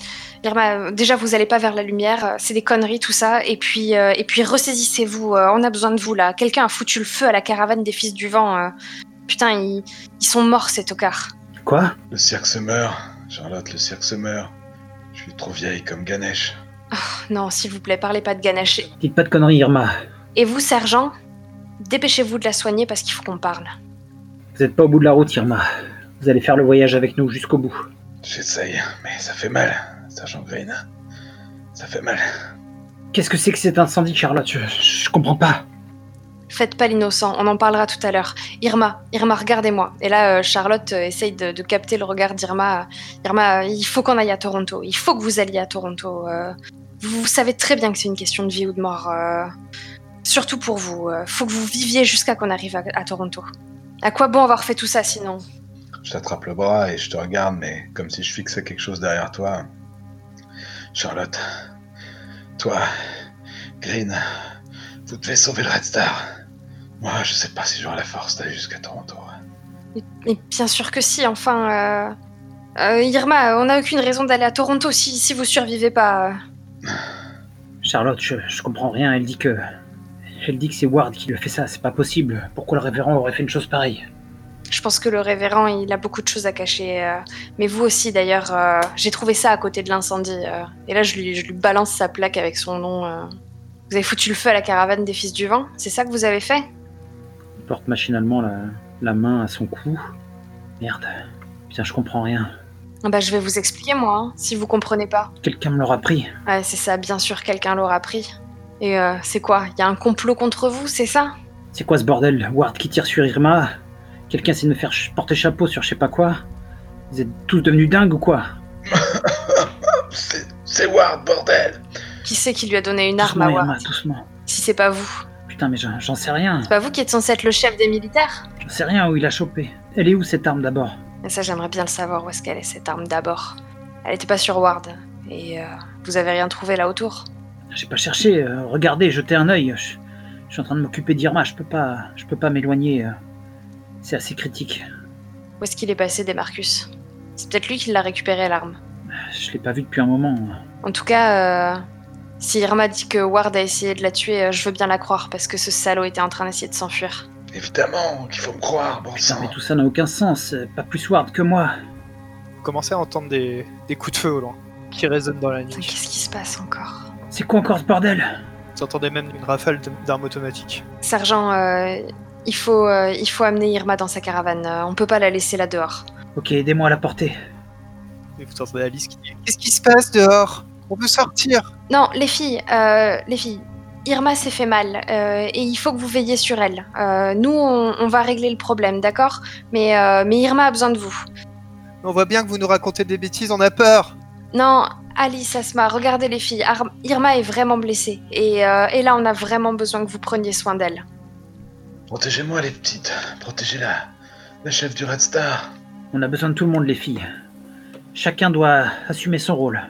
Irma, euh, déjà vous allez pas vers la lumière, euh, c'est des conneries tout ça, et puis, euh, et puis ressaisissez-vous, euh, on a besoin de vous là. Quelqu'un a foutu le feu à la caravane des Fils du Vent. euh. Putain, ils, ils sont morts ces tocards. Quoi? Le cirque se meurt. Charlotte, le cirque se meurt. Je suis trop vieille comme Ganesh. Non, s'il vous plaît, parlez pas de Ganesh. Dites pas de conneries, Irma. Et vous, sergent, dépêchez-vous de la soigner parce qu'il faut qu'on parle. Vous êtes pas au bout de la route, Irma. Vous allez faire le voyage avec nous jusqu'au bout. J'essaye, mais ça fait mal, Sergent Green. Ça fait mal. Qu'est-ce que c'est que cet incendie, Charlotte? Je, je comprends pas. Faites pas l'innocent, on en parlera tout à l'heure. Irma, Irma, regardez-moi. Et là, euh, Charlotte euh, essaye de, de capter le regard d'Irma. Irma, euh, il faut qu'on aille à Toronto. Il faut que vous alliez à Toronto. euh. vous, vous savez très bien que c'est une question de vie ou de mort. euh. Surtout pour vous. euh. faut que vous viviez jusqu'à qu'on arrive à, à Toronto. À quoi bon avoir fait tout ça sinon? Je t'attrape le bras et je te regarde, mais comme si je fixais quelque chose derrière toi. Charlotte, toi, Green, vous devez sauver le Red Star. Moi, je sais pas si j'aurai la force d'aller jusqu'à Toronto. Mais, bien sûr que si, enfin. euh, euh, Irma, on n'a aucune raison d'aller à Toronto si, si vous survivez pas. Charlotte, je, je comprends rien. Elle dit que. Elle dit que c'est Ward qui lui a fait ça. C'est pas possible. Pourquoi le révérend aurait fait une chose pareille? Je pense que le révérend, il a beaucoup de choses à cacher. euh, mais vous aussi, d'ailleurs. euh, J'ai trouvé ça à côté de l'incendie. euh, et là, je lui, je lui balance sa plaque avec son nom. Vous avez foutu le feu à la caravane des Fils du Vent C'est ça que vous avez fait? Il porte machinalement la, la main à son cou. Merde. Putain, je comprends rien. Ah Bah, je vais vous expliquer, moi, hein, si vous comprenez pas. Quelqu'un me l'aura pris. Ouais, c'est ça, bien sûr, quelqu'un l'aura pris. Et euh, c'est quoi? Il y a un complot contre vous, c'est ça? C'est quoi ce bordel? Ward qui tire sur Irma? Quelqu'un essaie de me faire porter chapeau sur je sais pas quoi Vous êtes tous devenus dingues ou quoi? C'est Ward, bordel Qui c'est qui lui a donné une arme Doucement, à Ward doucement. Si c'est pas vous. Putain, mais j'en j'en sais rien. C'est pas vous qui êtes censé être le chef des militaires? J'en sais rien où il a chopé. Elle est où cette arme d'abord? Et ça, j'aimerais bien le savoir où est-ce qu'elle est, cette arme d'abord? Elle était pas sur Ward. Et euh, vous avez rien trouvé là autour? J'ai pas cherché. euh, regardez, jetez un œil. Je, je suis en train de m'occuper d'Irma. Je peux pas, je peux pas m'éloigner. euh. C'est assez critique. Où est-ce qu'il est passé, Demarcus C'est peut-être lui qui l'a récupéré, l'arme. Je l'ai pas vu depuis un moment. En tout cas, euh, si Irma dit que Ward a essayé de la tuer, euh, je veux bien la croire, parce que ce salaud était en train d'essayer de s'enfuir. Évidemment qu'il faut me croire, bon Putain, sang. mais tout ça n'a aucun sens. Pas plus Ward que moi. Vous commencez à entendre des, des coups de feu au loin qui résonnent dans la nuit. Qu'est-ce qui se passe encore? C'est quoi encore ce bordel? Vous entendez même une rafale d'armes automatiques. Sergent, euh, il, faut, euh, il faut amener Irma dans sa caravane. euh, on peut pas la laisser là dehors. Ok, aidez-moi à la porter. Et vous entendez Alice qui dit Qu'est-ce qui se passe dehors? On veut sortir Non, les filles, euh, les filles, Irma s'est fait mal euh, et il faut que vous veilliez sur elle. Euh, nous, on, on va régler le problème, d'accord? Mais, euh, mais Irma a besoin de vous. On voit bien que vous nous racontez des bêtises, on a peur. Non, Alice, Asma, regardez les filles. Ar- Irma est vraiment blessée et, euh, et là, on a vraiment besoin que vous preniez soin d'elle. Protégez-moi, les petites. Protégez-la. La chef du Red Star. On a besoin de tout le monde, les filles. Chacun doit assumer son rôle.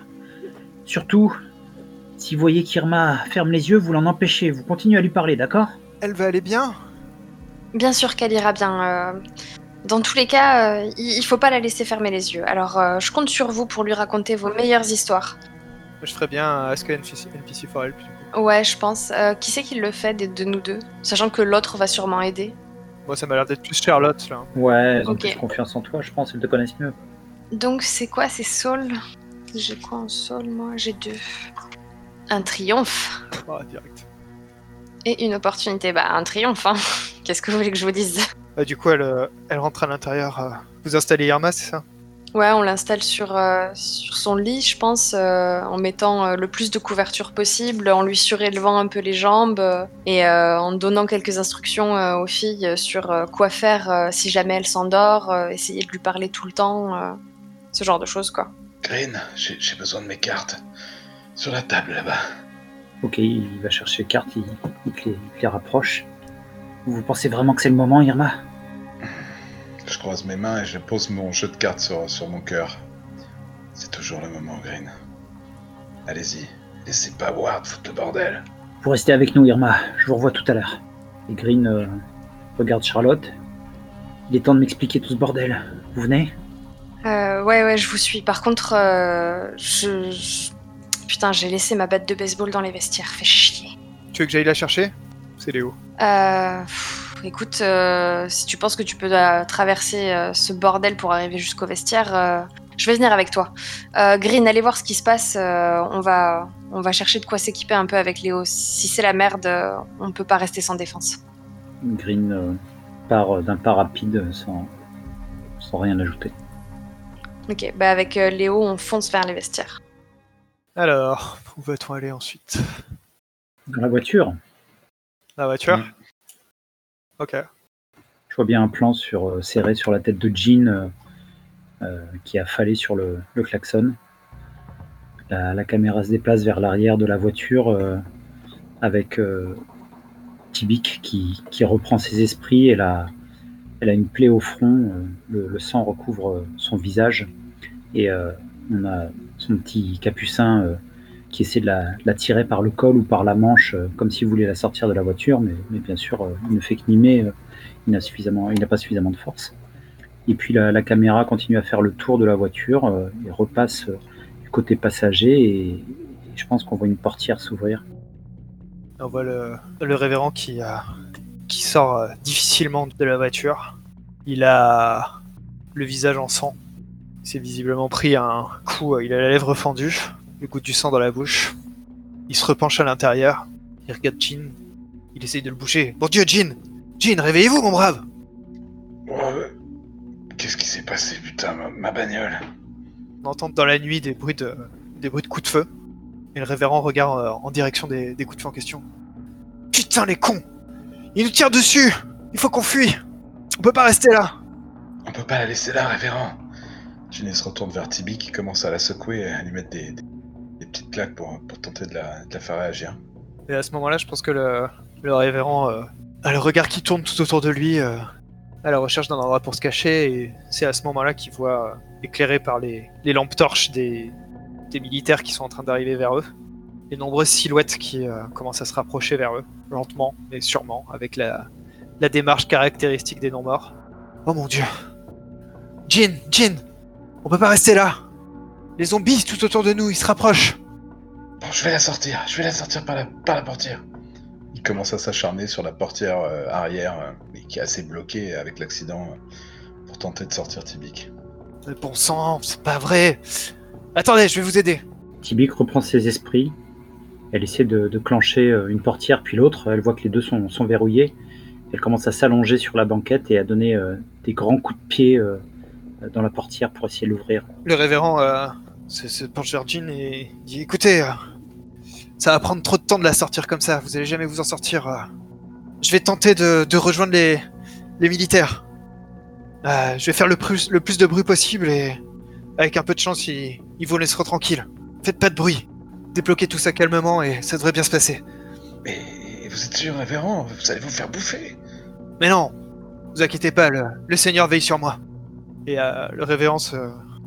Surtout, si vous voyez qu'Irma ferme les yeux, vous l'en empêchez. Vous continuez à lui parler, d'accord? Elle va aller bien? Bien sûr qu'elle ira bien. euh, Dans tous les cas, euh, il faut pas la laisser fermer les yeux. Alors, euh, je compte sur vous pour lui raconter vos meilleures histoires. Je ferais bien Ask a NPC, NPC for help. Ouais, je pense. Euh, qui c'est qui le fait des- de nous deux? Sachant que l'autre va sûrement aider. Moi, ça m'a l'air d'être plus Charlotte, là. Ouais, elles ont plus confiance en toi, je pense, elles te connaissent mieux. Donc, c'est quoi? C'est Saul? J'ai quoi en Saul, moi? J'ai deux. Un triomphe Ah, direct. et une opportunité. Bah, un triomphe, hein. Qu'est-ce que vous voulez que je vous dise? Bah, du coup, elle, euh, elle rentre à l'intérieur. euh. Vous installez Irma, c'est ça? Ouais, on l'installe sur, euh, sur son lit, je pense, euh, en mettant euh, le plus de couverture possible, en lui surélevant un peu les jambes euh, et euh, en donnant quelques instructions euh, aux filles sur euh, quoi faire euh, si jamais elle s'endort, euh, essayer de lui parler tout le temps, euh, ce genre de choses, quoi. Green, j'ai besoin de mes cartes. Sur la table, là-bas. Ok, il va chercher les cartes, il, il te les, il te les rapproche. Vous pensez vraiment que c'est le moment, Irma? Je croise mes mains et je pose mon jeu de cartes sur, sur mon cœur. C'est toujours le moment, Green. Allez-y. Laissez pas Ward foutre le bordel. Vous restez avec nous, Irma. Je vous revois tout à l'heure. Et Green euh, regarde Charlotte. Il est temps de m'expliquer tout ce bordel. Vous venez? Euh, ouais, ouais, je vous suis. Par contre, euh, je... je- Putain, j'ai laissé ma batte de baseball dans les vestiaires, fait chier. Tu veux que j'aille la chercher? C'est Léo. Euh, pff, écoute, euh, si tu penses que tu peux euh, traverser euh, ce bordel pour arriver jusqu'au vestiaire, euh, je vais venir avec toi. Euh, Green, allez voir ce qui se passe. euh, on, va, on va chercher de quoi s'équiper un peu avec Léo. Si c'est la merde, euh, on peut pas rester sans défense. Green euh, part euh, d'un pas rapide sans, sans rien ajouter. Ok, bah avec euh, Léo, on fonce vers les vestiaires. Alors, où va-t-on aller ensuite? Dans la voiture, La voiture? Ok. je vois bien un plan sur, euh, serré sur la tête de Jean euh, euh, qui a fallu sur le, le klaxon. La, caméra se déplace vers l'arrière de la voiture avec euh, qui, qui reprend ses esprits. Elle a, elle a une plaie au front, le, sang recouvre son visage et on a son petit capucin qui essaie de la, tirer par le col ou par la manche euh, comme s'il voulait la sortir de la voiture, mais, bien sûr euh, il ne fait que mimer, euh, il n'a il n'a pas suffisamment de force. Et puis la, caméra continue à faire le tour de la voiture et repasse du côté passager et, je pense qu'on voit une portière s'ouvrir. On voit le, le révérend qui, qui sort difficilement de la voiture. Il a le visage en sang. Il s'est visiblement pris un coup, il a la lèvre fendue, le goût du sang dans la bouche. Il se repenche à l'intérieur. Il regarde Jean. Il essaye de le bouger. Bon Dieu, Jean Jean, réveillez-vous, mon brave Oh, euh, Qu'est-ce qui s'est passé, putain, ma, ma bagnole? On entend dans la nuit des bruits de, des bruits de coups de feu. Et le révérend regarde euh, en direction des, des coups de feu en question. Putain, les cons Ils nous tirent dessus Il faut qu'on fuit On peut pas rester là On peut pas la laisser là, révérend. Ginny se retourne vers Tibi qui commence à la secouer et à lui mettre des, des- des petites claques pour, pour tenter de la, de la faire réagir. Et à ce moment-là, je pense que le, le révérend euh, a le regard qui tourne tout autour de lui, euh, à la recherche d'un endroit pour se cacher, et c'est à ce moment-là qu'il voit, euh, éclairé par les, les lampes torches des, des militaires qui sont en train d'arriver vers eux, les nombreuses silhouettes qui commencent à se rapprocher vers eux, lentement mais sûrement, avec la, la démarche caractéristique des non-morts. Oh mon dieu Jin Jin On peut pas rester là Les zombies tout autour de nous, ils se rapprochent Bon, je vais la sortir, je vais la sortir par la, par la portière. Il commence à s'acharner sur la portière euh, arrière, euh, mais qui est assez bloquée avec l'accident, euh, pour tenter de sortir Tibik. Mais bon sang, c'est pas vrai. Attendez, je vais vous aider. Tibik reprend ses esprits. Elle essaie de, de clencher une portière puis l'autre. Elle voit que les deux sont, sont verrouillés. Elle commence à s'allonger sur la banquette et à donner euh, des grands coups de pied euh, dans la portière pour essayer de l'ouvrir. Le révérend euh, se, se penche vers Jean et dit Écoutez, euh, Ça va prendre trop de temps de la sortir comme ça. Vous allez jamais vous en sortir. euh. Je vais tenter de, de rejoindre les, les militaires. Euh, je vais faire le plus, le plus de bruit possible et avec un peu de chance, ils, ils vous laisseront tranquille. Faites pas de bruit. Débloquez tout ça calmement et ça devrait bien se passer. Mais vous êtes sûr, révérend Vous allez vous faire bouffer Mais non, vous inquiétez pas, le, le Seigneur veille sur moi. Et euh, le révérend se,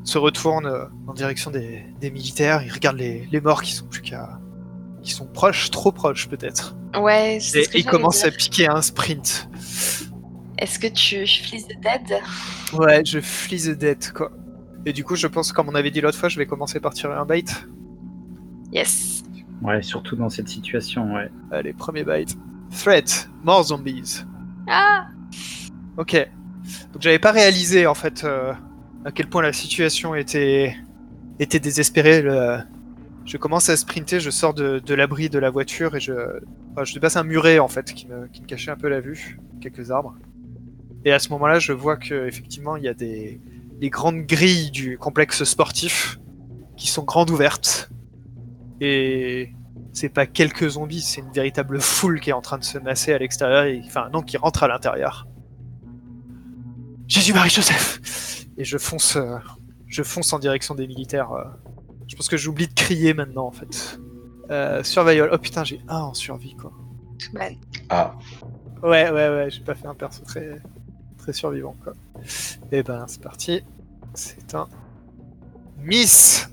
se retourne en direction des, des militaires. Il regarde les, les morts qui sont plus qu'à. Qui sont proches, trop proches peut-être. Ouais, c'est Et ce que il j'allais commence dire. à piquer un sprint. Est-ce que tu flies the dead? Ouais, je flee the dead quoi. Et du coup, je pense, comme on avait dit l'autre fois, je vais commencer par tirer un bait. Yes. Ouais, surtout dans cette situation, ouais. Allez, premier bait. Threat, more zombies. Ah Ok. Donc j'avais pas réalisé en fait euh, à quel point la situation était était désespérée. Le- Je commence à sprinter, je sors de, de l'abri de la voiture et je enfin, je dépasse un muret en fait qui me, qui me cachait un peu la vue, quelques arbres. Et à ce moment-là, je vois que effectivement il y a des grandes grilles du complexe sportif qui sont grandes ouvertes et c'est pas quelques zombies, c'est une véritable foule qui est en train de se masser à l'extérieur, et, enfin non, qui rentre à l'intérieur. Jésus-Marie-Joseph Et je fonce, euh, je fonce en direction des militaires. euh. Je pense que j'oublie de crier maintenant en fait. Euh, survival. Oh putain, j'ai un en survie quoi. Ah, Ouais, ouais, ouais, j'ai pas fait un perso très, très survivant quoi. Et ben, c'est parti. C'est un Miss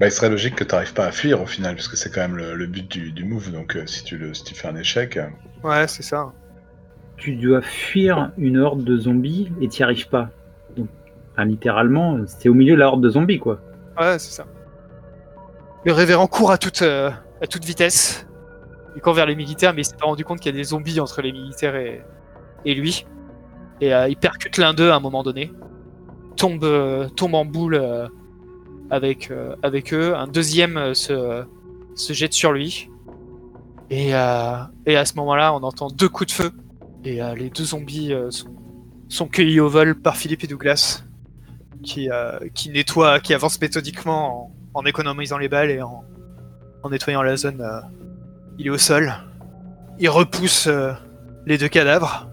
bah, il serait logique que t'arrives pas à fuir au final, puisque c'est quand même le, le but du, du move, donc euh, si, tu le, si tu fais un échec... euh, Ouais, c'est ça. Tu dois fuir une horde de zombies et t'y arrives pas. Enfin, littéralement, c'est au milieu de la horde de zombies, quoi. Ouais, c'est ça. Le révérend court à toute, euh, à toute vitesse. Il court vers les militaires, mais il s'est pas rendu compte qu'il y a des zombies entre les militaires et, lui. Et euh, il percute l'un d'eux à un moment donné. Tombe, euh, tombe en boule avec, eux. Un deuxième se, jette sur lui. Et, et à ce moment-là, on entend deux coups de feu. Et les deux zombies sont, sont cueillis au vol par Philippe et Douglas qui, euh, qui nettoie, qui avance méthodiquement en, économisant les balles et en, nettoyant la zone. euh, il est au sol. Il repousse euh, les deux cadavres.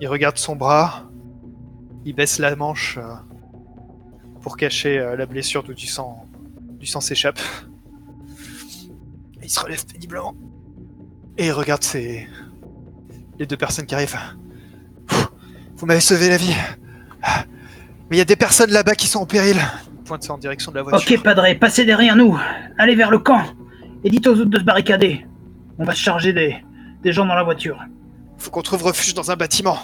Il regarde son bras. Il baisse la manche pour cacher la blessure d'où du sang, du sang s'échappe. Il se relève péniblement. Et il regarde ses... les deux personnes qui arrivent. Vous m'avez sauvé la vie. Mais il y a des personnes là-bas qui sont en péril. Il Pointe en direction de la voiture. Ok, padré, passez derrière nous. Allez vers le camp. Et dites aux autres de se barricader. On va se charger des, des gens dans la voiture. Faut qu'on trouve refuge dans un bâtiment.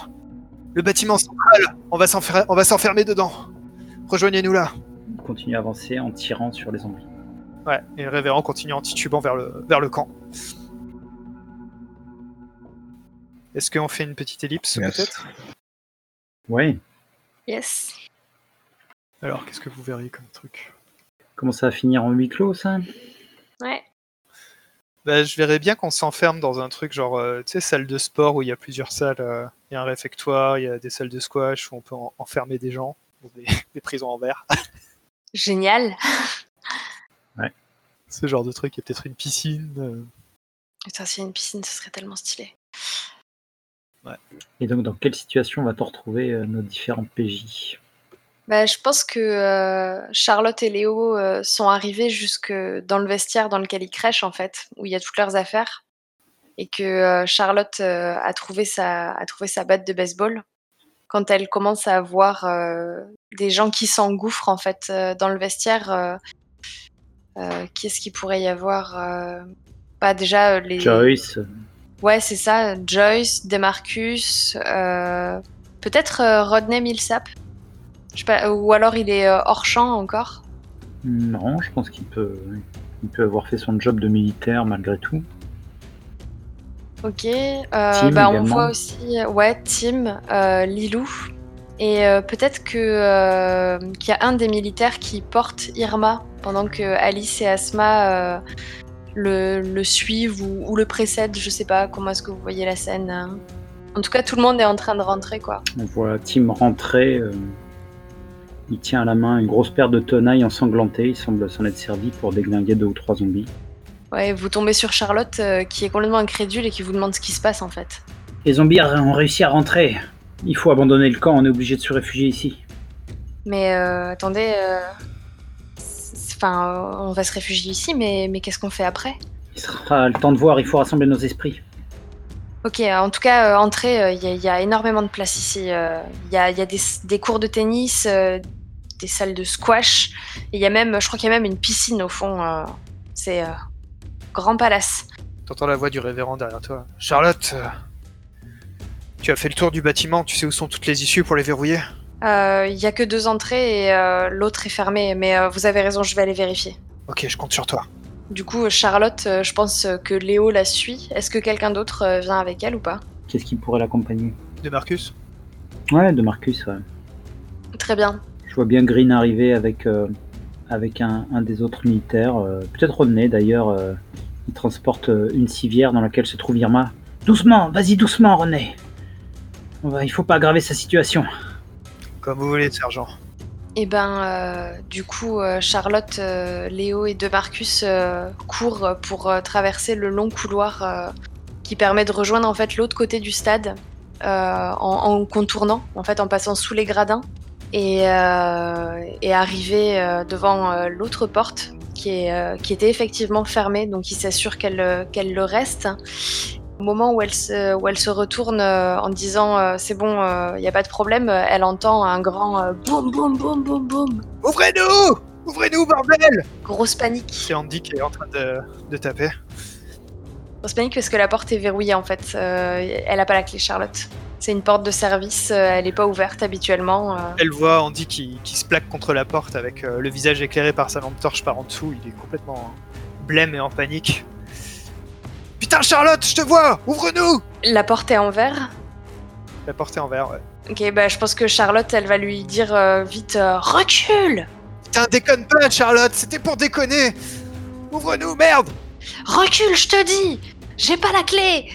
Le bâtiment central. On va s'enfer- on va s'enfermer dedans. Rejoignez-nous là. On continue à avancer en tirant sur les zombies. Ouais. Et le révérend continue en titubant vers le, vers le camp. Est-ce qu'on fait une petite ellipse Yes. peut-être? Ouais. Yes. Alors, qu'est-ce que vous verriez comme truc? Comment ça va finir en huis clos, ça? Ouais. bah, Je verrais bien qu'on s'enferme dans un truc genre, euh, tu sais, salle de sport où il y a plusieurs salles. euh, Il y a un réfectoire, il y a des salles de squash où on peut en- enfermer des gens. Ou Des, des prisons en verre. Génial. Ce genre de truc. Il y a peut-être une piscine. euh, Putain, s'il y a une piscine, ce serait tellement stylé. Et donc, dans quelle situation va-t-on retrouver euh, nos différents PJ Bah, je pense que euh, Charlotte et Léo euh, sont arrivés jusque dans le vestiaire dans lequel ils crèchent, en fait, où il y a toutes leurs affaires. Et que euh, Charlotte a, trouvé sa, a trouvé sa batte de baseball quand elle commence à voir des gens qui s'engouffrent, en fait, dans le vestiaire. Qu'est-ce qu'il pourrait y avoir euh, bah, Déjà, les. Joyce, Ouais, c'est ça. Joyce, Demarcus, peut-être Rodney Millsap. Je sais pas, ou alors il est euh, hors champ encore? non, je pense qu'il peut, il peut avoir fait son job de militaire malgré tout. Ok. euh, bah, on voit aussi, ouais, Tim, euh, Lilou. Et euh, peut-être que qu'il y a un des militaires qui porte Irma pendant que Alice et Asma le, le suivent ou, ou le précèdent. Je sais pas comment est-ce que vous voyez la scène. hein. En tout cas, tout le monde est en train de rentrer, quoi. On voit Tim rentrer Il tient à la main une grosse paire de tenailles ensanglantées. Il semble s'en être servi pour déglinguer deux ou trois zombies. Ouais, vous tombez sur Charlotte euh, qui est complètement incrédule et qui vous demande ce qui se passe en fait. Les zombies ont réussi à rentrer. Il faut abandonner le camp, on est obligé de se réfugier ici. Mais euh, attendez, euh, enfin, on va se réfugier ici, mais, mais qu'est-ce qu'on fait après? Il sera le temps de voir, il faut rassembler nos esprits. Ok, en tout cas, euh, entrez, euh, il y, a- il y a énormément de place ici. euh, Il y, a, il y a des, des cours de tennis, des salles de squash, et il y a même, je crois qu'il y a même une piscine au fond. euh, c'est euh, grand palace. T'entends la voix du révérend derrière toi. Charlotte, euh, tu as fait le tour du bâtiment, tu sais où sont toutes les issues pour les verrouiller? Euh, Il y a que deux entrées et euh, l'autre est fermée, mais euh, vous avez raison, je vais aller vérifier. Ok, je compte sur toi. Du coup, Charlotte, euh, je pense que Léo la suit. Est-ce que quelqu'un d'autre euh, vient avec elle ou pas? Qu'est-ce qui pourrait l'accompagner? De Marcus? Ouais, de Marcus, ouais. Très bien. Je vois bien Green arriver avec, euh, avec un, un des autres militaires. euh, Peut-être Rodney d'ailleurs. euh, il transporte euh, une civière dans laquelle se trouve Irma. Doucement, vas-y doucement René. On va, il faut pas aggraver sa situation. Comme vous voulez, sergent. Et ben, euh, du coup, euh, Charlotte, euh, Léo et De Marcus euh, courent pour euh, traverser le long couloir euh, qui permet de rejoindre en fait l'autre côté du stade euh, en, en contournant, en fait, en passant sous les gradins et, euh, et arriver euh, devant euh, l'autre porte qui, est, euh, qui était effectivement fermée, donc il s'assure qu'elle qu'elle le reste. Au moment où elle se, où elle se retourne en disant c'est bon, il n'y a pas de problème, elle entend un grand boum boum boum boum boum. Ouvrez-nous Ouvrez-nous, bordel Grosse panique. C'est Andy qui est en train de, de taper. Grosse panique parce que la porte est verrouillée en fait. Euh, elle a pas la clé, Charlotte. C'est une porte de service, euh, elle est pas ouverte habituellement. euh. Elle voit Andy qui, qui se plaque contre la porte avec euh, le visage éclairé par sa lampe torche par en dessous. Il est complètement blême et en panique. Putain, Charlotte, je te vois Ouvre-nous La porte est en verre. La porte est en verre, ouais. Ok, bah je pense que Charlotte, elle va lui dire euh, vite euh, recule, Putain, déconne pas, Charlotte, c'était pour déconner Ouvre-nous, merde recule, je te dis. J'ai pas la clé.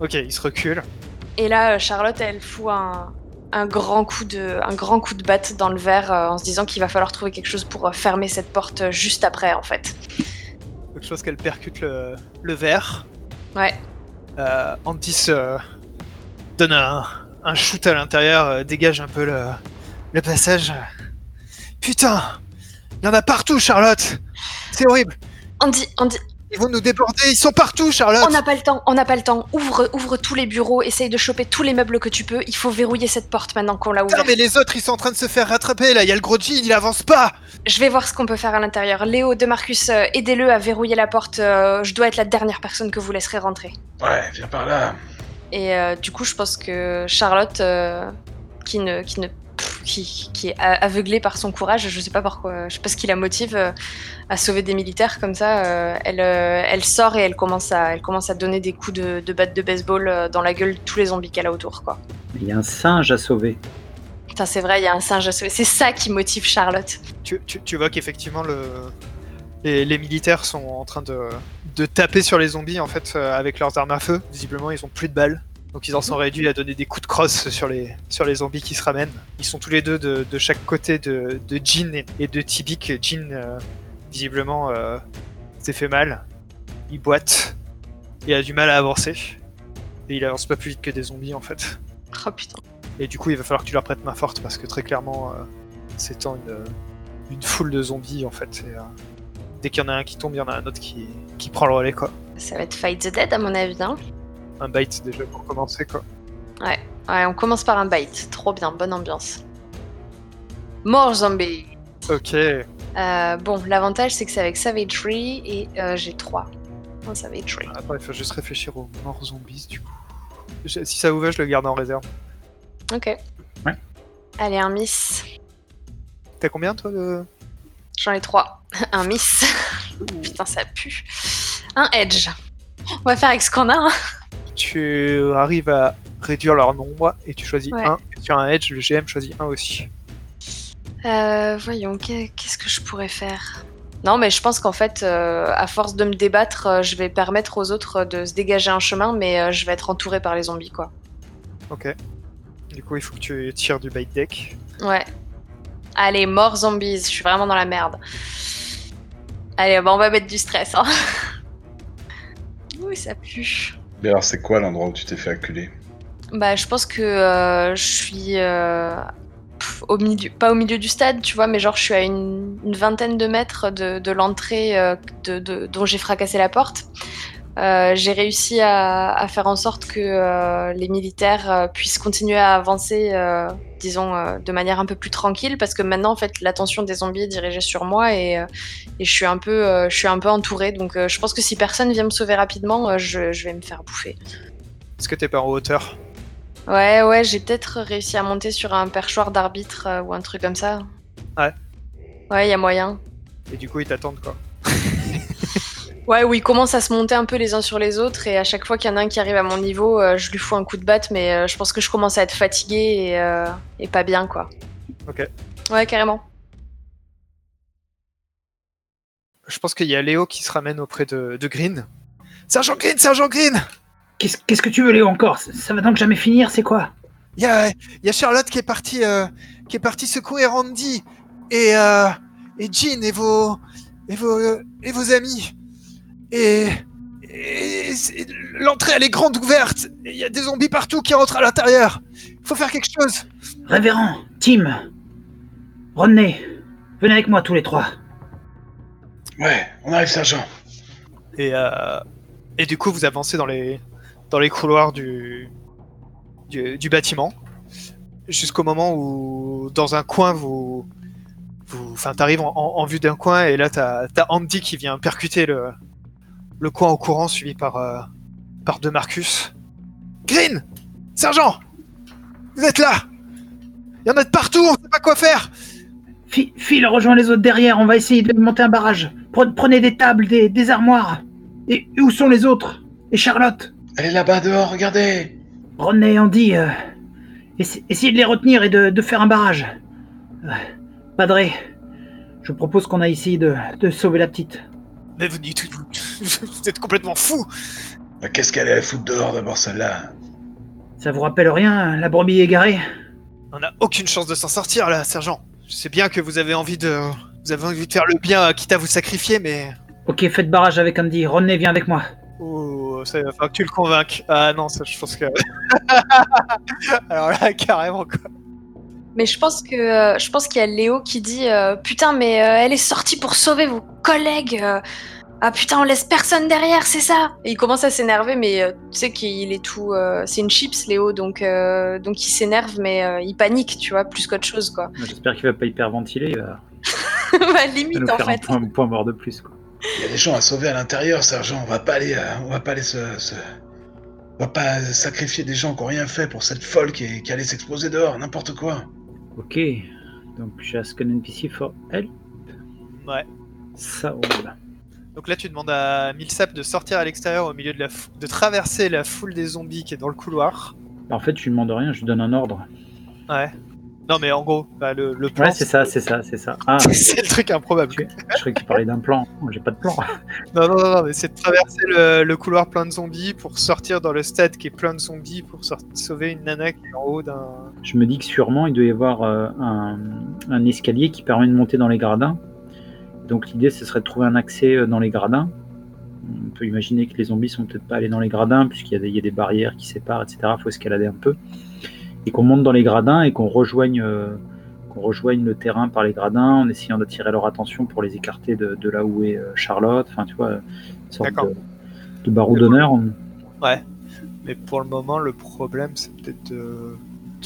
Ok, il se recule. Et là, euh, Charlotte, elle fout un, un grand coup de, un grand coup de batte dans le verre euh, en se disant qu'il va falloir trouver quelque chose pour euh, fermer cette porte euh, juste après en fait. Quelque chose qu'elle percute le, le verre. Ouais. Euh, Andy se donne un, un shoot à l'intérieur, euh, dégage un peu le, le passage. Putain Il y en a partout, Charlotte C'est horrible Andy, Andy, Ils vont nous déborder, ils sont partout, Charlotte On n'a pas le temps, on n'a pas le temps. Ouvre, ouvre tous les bureaux, essaye de choper tous les meubles que tu peux. Il faut verrouiller cette porte maintenant qu'on l'a Putain, ouverte. mais les autres, ils sont en train de se faire rattraper, là. Il y a le gros Jean, il avance pas Je vais voir ce qu'on peut faire à l'intérieur. Léo, De Marcus, euh, aidez-le à verrouiller la porte. euh, je dois être la dernière personne que vous laisserez rentrer. Ouais, viens par là. Et euh, du coup, je pense que Charlotte, euh, qui ne, qui ne, qui, qui est aveuglée par son courage, je sais pas pourquoi, je sais pas ce qui la motive euh, à sauver des militaires comme ça. euh, elle, euh, elle sort et elle commence à, elle commence à donner des coups de, de batte de baseball dans la gueule de tous les zombies qu'elle a autour, quoi. Il y a un singe à sauver. Putain, c'est vrai, il y a un singe à sauver. C'est ça qui motive Charlotte. tu, tu- tu vois qu'effectivement, le... les, les militaires sont en train de, de taper sur les zombies, en fait, avec leurs armes à feu. Visiblement, ils ont plus de balles. Donc ils en sont réduits à donner des coups de crosse sur les, sur les zombies qui se ramènent. Ils sont tous les deux de, de chaque côté de, de Jean et, et de Tibik. Jean, euh, visiblement, euh, s'est fait mal. Il boite. Il a du mal à avancer. Et il avance pas plus vite que des zombies, en fait. Oh putain. Et du coup, il va falloir que tu leur prêtes main forte parce que très clairement, euh, c'est en une, une foule de zombies en fait. Et, dès qu'il y en a un qui tombe, il y en a un autre qui, qui prend le relais quoi. Ça va être Fight the Dead à mon avis, hein. Un bite déjà pour commencer quoi. Ouais, on commence par un bite. Trop bien, bonne ambiance. Mort zombie. Ok. Euh, bon, l'avantage c'est que c'est avec Savagery et euh, j'ai 3 en Savagery. Attends, il faut juste réfléchir aux morts zombies du coup. Je- si ça vous va, je le garde en réserve. Ok. Ouais. Allez, un miss. T'as combien toi de. J'en ai 3. un miss. Putain, ça pue. Un edge. On va faire avec ce qu'on a. hein. Tu arrives à réduire leur nombre et tu choisis Ouais. un. Et sur un edge, le GM choisit un aussi. Euh, voyons, qu'est- qu'est-ce que je pourrais faire? Non, mais je pense qu'en fait, euh, à force de me débattre, euh, je vais permettre aux autres de se dégager un chemin, mais euh, je vais être entourée par les zombies, quoi. Ok. Du coup, il faut que tu tires du bait deck. Ouais. Allez, mort zombies, je suis vraiment dans la merde. Allez, bah, on va mettre du stress. Hein. Ouh, ça pue. Mais alors, c'est quoi l'endroit où tu t'es fait acculer Bah, je pense que euh, je suis euh, au milieu, pas au milieu du stade, tu vois, mais genre je suis à une, vingtaine de mètres de, l'entrée euh, dont j'ai fracassé la porte. J'ai réussi à, faire en sorte que les militaires puissent continuer à avancer, disons, euh, de manière un peu plus tranquille, parce que maintenant, en fait, l'attention des zombies est dirigée sur moi et, euh, et je suis un peu, euh, je suis un peu entourée. Donc, je pense que si personne vient me sauver rapidement, je, je vais me faire bouffer. Est-ce que t'es pas en hauteur? Ouais, ouais, j'ai peut-être réussi à monter sur un perchoir d'arbitre ou un truc comme ça. Ouais. Ouais, y a moyen. Et du coup, ils t'attendent quoi. Ouais, où ils commencent à se monter un peu les uns sur les autres et à chaque fois qu'il y en a un qui arrive à mon niveau, euh, je lui fous un coup de batte, mais euh, je pense que je commence à être fatiguée et, euh, et pas bien, quoi. Ok. Ouais, carrément. Je pense qu'il y a Léo qui se ramène auprès de, de Green. Sergent Green, Sergent Green Qu'est-ce qu'est-ce que tu veux, Léo, encore? Ça, ça va donc jamais finir, c'est quoi? Il y a, il y a Charlotte qui est partie, euh, qui est partie secourir Randy et euh, et Jean et vos et vos euh, et vos amis. Et, l'entrée elle est grande ouverte. Il y a des zombies partout qui rentrent à l'intérieur. Il faut faire quelque chose. Révérend, Tim, Rodney, venez avec moi tous les trois. Ouais, on arrive, sergent. Et euh, et du coup vous avancez dans les dans les couloirs du du, du bâtiment jusqu'au moment où dans un coin vous vous enfin t'arrives en, en- en vue d'un coin et là t'as as Andy qui vient percuter le le coin au courant suivi par euh, par De Marcus. Green, sergent, vous êtes là. Il y en a de partout, on sait pas quoi faire. Phil, rejoins les autres derrière, on va essayer de monter un barrage. Pre- Prenez des tables, des, des armoires. Et et où sont les autres? Et Charlotte? Elle est là-bas dehors, regardez Rodney, Andy, euh, essa- essayez de les retenir et de, de faire un barrage. Euh, Padré, je propose qu'on aille essayer de, de sauver la petite. Mais vous dites vous, vous êtes complètement fou. Bah, Qu'est-ce qu'elle allait foutre dehors d'abord, celle-là? Ça vous rappelle rien, la brebis égarée? On n'a aucune chance de s'en sortir là, sergent. Je sais bien que vous avez envie de vous avez envie de faire le bien, quitte à vous sacrifier, mais Ok, faites barrage avec Andy. Rodney, viens avec moi. Oh, ça va falloir que tu le convainques. Ah non, ça, je pense que. Alors là, carrément, quoi. Mais je pense que je pense qu'il y a Léo qui dit euh, putain mais euh, elle est sortie pour sauver vos collègues. euh. ah putain on laisse personne derrière c'est ça. Et il commence à s'énerver mais euh, tu sais qu'il est tout euh, c'est une chips Léo donc euh, donc il s'énerve mais euh, il panique tu vois plus qu'autre chose quoi. J'espère qu'il va pas hyperventiler. Il va Bah, va limite en faire un fait. point, point mort de plus. Quoi. Il y a des gens à sauver à l'intérieur, sergent. On va pas aller, euh, on va pas aller se, se- on va pas sacrifier des gens qui ont rien fait pour cette folle qui, est- qui allait s'exposer dehors, n'importe quoi. Ok, donc just an NPC for help. Ouais. Ça roule. Donc là, tu demandes à Milsap de sortir à l'extérieur au milieu de la fou- de traverser la foule des zombies qui est dans le couloir. En fait, je lui demande rien, je lui donne un ordre. Ouais. Non, mais en gros, bah, le, le plan. Ouais, c'est ça, c'est ça, c'est ça. Ah, c'est le truc improbable. tu- je croyais que tu parlais d'un plan. Moi, J'ai pas de plan. Non, non, non, non, mais c'est de traverser le, le couloir plein de zombies pour sortir dans le stade qui est plein de zombies pour sauver une nana qui est en haut d'un. Je me dis que sûrement, il doit y avoir euh, un, un escalier qui permet de monter dans les gradins. Donc l'idée, ce serait de trouver un accès euh, dans les gradins. On peut imaginer que les zombies sont peut-être pas allés dans les gradins, puisqu'il y, y a des barrières qui séparent, etc. Il faut escalader un peu. Et qu'on monte dans les gradins et qu'on rejoigne, euh, qu'on rejoigne le terrain par les gradins en essayant d'attirer leur attention pour les écarter de, de là où est euh, Charlotte. Enfin, tu vois, une sorte de, de barreau d'honneur. Ouais. Mais pour le moment, le problème, c'est peut-être de,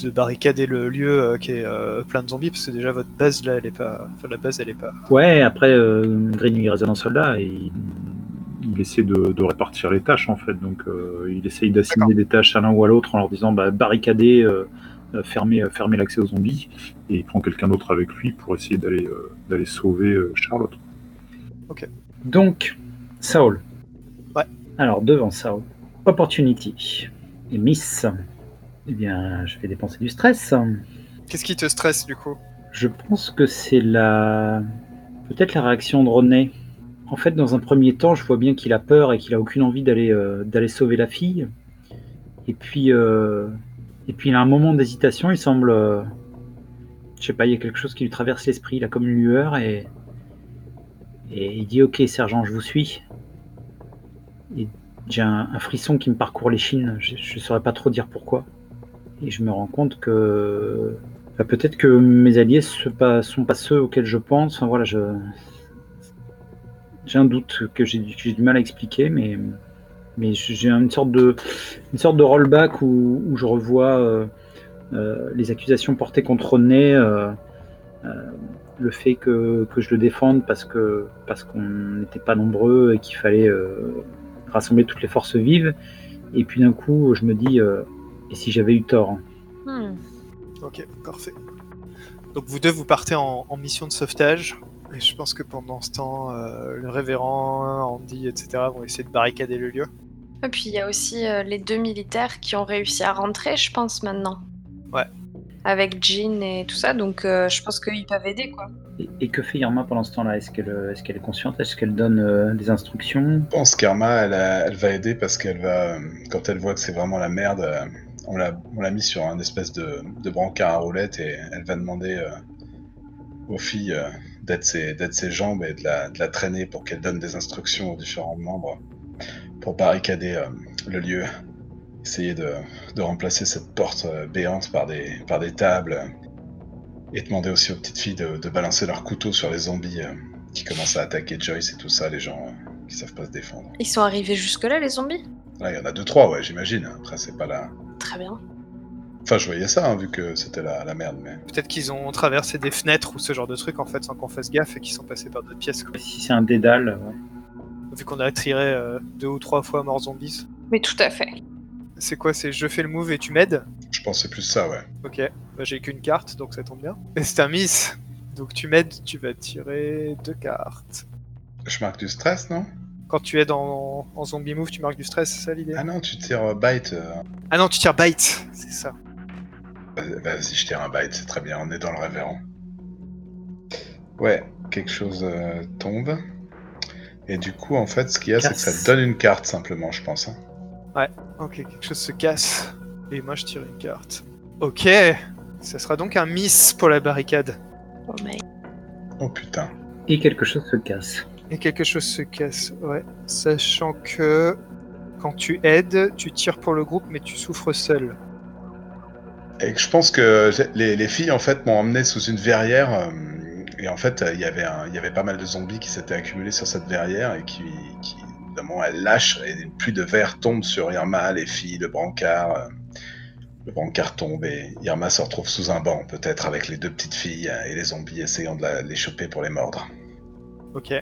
de barricader le lieu euh, qui est euh, plein de zombies, parce que déjà votre base là, elle est pas. Enfin, la base, elle est pas. Ouais, après, Green il en soldat et il- essaie de, de répartir les tâches en fait. Donc euh, il essaye d'assigner des tâches à l'un ou à l'autre en leur disant bah, barricader, euh, euh, fermer, fermer l'accès aux zombies. Et il prend quelqu'un d'autre avec lui pour essayer d'aller euh, d'aller sauver euh, Charlotte. Donc, Saul. Ouais. Alors, devant Saul, Opportunity et Miss. Eh bien, je vais dépenser du stress. Qu'est-ce qui te stresse du coup? Je pense que c'est la. Peut-être la réaction de Rodney. En fait, dans un premier temps, je vois bien qu'il a peur et qu'il a aucune envie d'aller euh, sauver la fille. Et puis, euh, et puis, il a un moment d'hésitation. Il semble, euh, je sais pas, il y a quelque chose qui lui traverse l'esprit, il a comme une lueur et, et il dit Ok, sergent, je vous suis. Et j'ai un, frisson qui me parcourt les chines, je ne saurais pas trop dire pourquoi. Et je me rends compte que bah, peut-être que mes alliés ne sont pas ceux auxquels je pense. Enfin, voilà, je... j'ai un doute que j'ai du mal à expliquer, mais, mais j'ai une sorte de, une sorte de rollback où, où je revois euh, euh, les accusations portées contre René, euh, euh, le fait que, que je le défende parce que parce qu'on n'était pas nombreux et qu'il fallait euh, rassembler toutes les forces vives. Et puis d'un coup, je me dis, euh, et si j'avais eu tort hein. Hmm. Ok, parfait. Donc vous deux, vous partez en, en mission de sauvetage. Et je pense que pendant ce temps, euh, le révérend, Andy, etc. vont essayer de barricader le lieu. Et puis il y a aussi euh, les deux militaires qui ont réussi à rentrer, je pense, maintenant. Ouais. Avec Jean et tout ça, donc euh, je pense qu'ils peuvent aider, quoi. Et, et que fait Irma pendant ce temps-là? Est-ce qu'elle est, qu'elle est consciente? Est-ce qu'elle donne euh, des instructions? Je pense qu'Arma, elle, va aider parce qu'elle va, quand elle voit que c'est vraiment la merde, on l'a, mis sur un espèce de, de brancard à roulettes et elle va demander euh, aux filles euh, d'être ses, jambes et de la, de la traîner pour qu'elle donne des instructions aux différents membres pour barricader euh, le lieu. Essayer de, de remplacer cette porte euh, béante par des, par des tables et demander aussi aux petites filles de, de balancer leurs couteaux sur les zombies euh, qui commencent à attaquer Joyce et tout ça, les gens qui savent pas se défendre. Ils sont arrivés jusque-là, les zombies? Là, il y en a deux, trois, ouais, j'imagine. Après, c'est pas la. Très bien. Enfin, je voyais ça, hein, vu que c'était la, la merde, mais. Peut-être qu'ils ont traversé des fenêtres ou ce genre de trucs en fait sans qu'on fasse gaffe et qu'ils sont passés par d'autres pièces. Quoi. Si c'est un dédale, ouais. Vu qu'on a attiré euh, deux ou trois fois mort zombies. Mais tout à fait. C'est quoi C'est je fais le move et tu m'aides? Je pensais plus ça, ouais. Ok, bah, j'ai qu'une carte donc ça tombe bien. Et c'est un miss Donc tu m'aides, tu vas tirer deux cartes. Je marque du stress, non? Quand tu aides en, en zombie move, tu marques du stress, c'est ça l'idée? Ah non, tu tires euh, bite. euh, Ah non, tu tires bite, c'est ça. Vas- Vas-y, je tire un bite, c'est très bien, on est dans le révérend. Ouais, quelque chose euh, tombe. Et du coup, en fait, ce qu'il y a, c'est que ça te donne une carte, simplement, je pense. hein. Ok, quelque chose se casse. Et moi je tire une carte. Ok, ça sera donc un miss pour la barricade. Oh, mais... Oh putain. Et quelque chose se casse. Et quelque chose se casse, ouais. Sachant que quand tu aides, tu tires pour le groupe mais tu souffres seul. Je pense que les, les filles, en fait, m'ont emmené sous une verrière. euh, et en fait, il y avait pas mal de zombies qui s'étaient accumulés sur cette verrière et qui, qui évidemment, elle lâche et pluies de verre tombent sur Irma, les filles, le brancard. euh, le brancard tombe et Irma se retrouve sous un banc, peut-être avec les deux petites filles et les zombies essayant de les choper pour les mordre. Ok.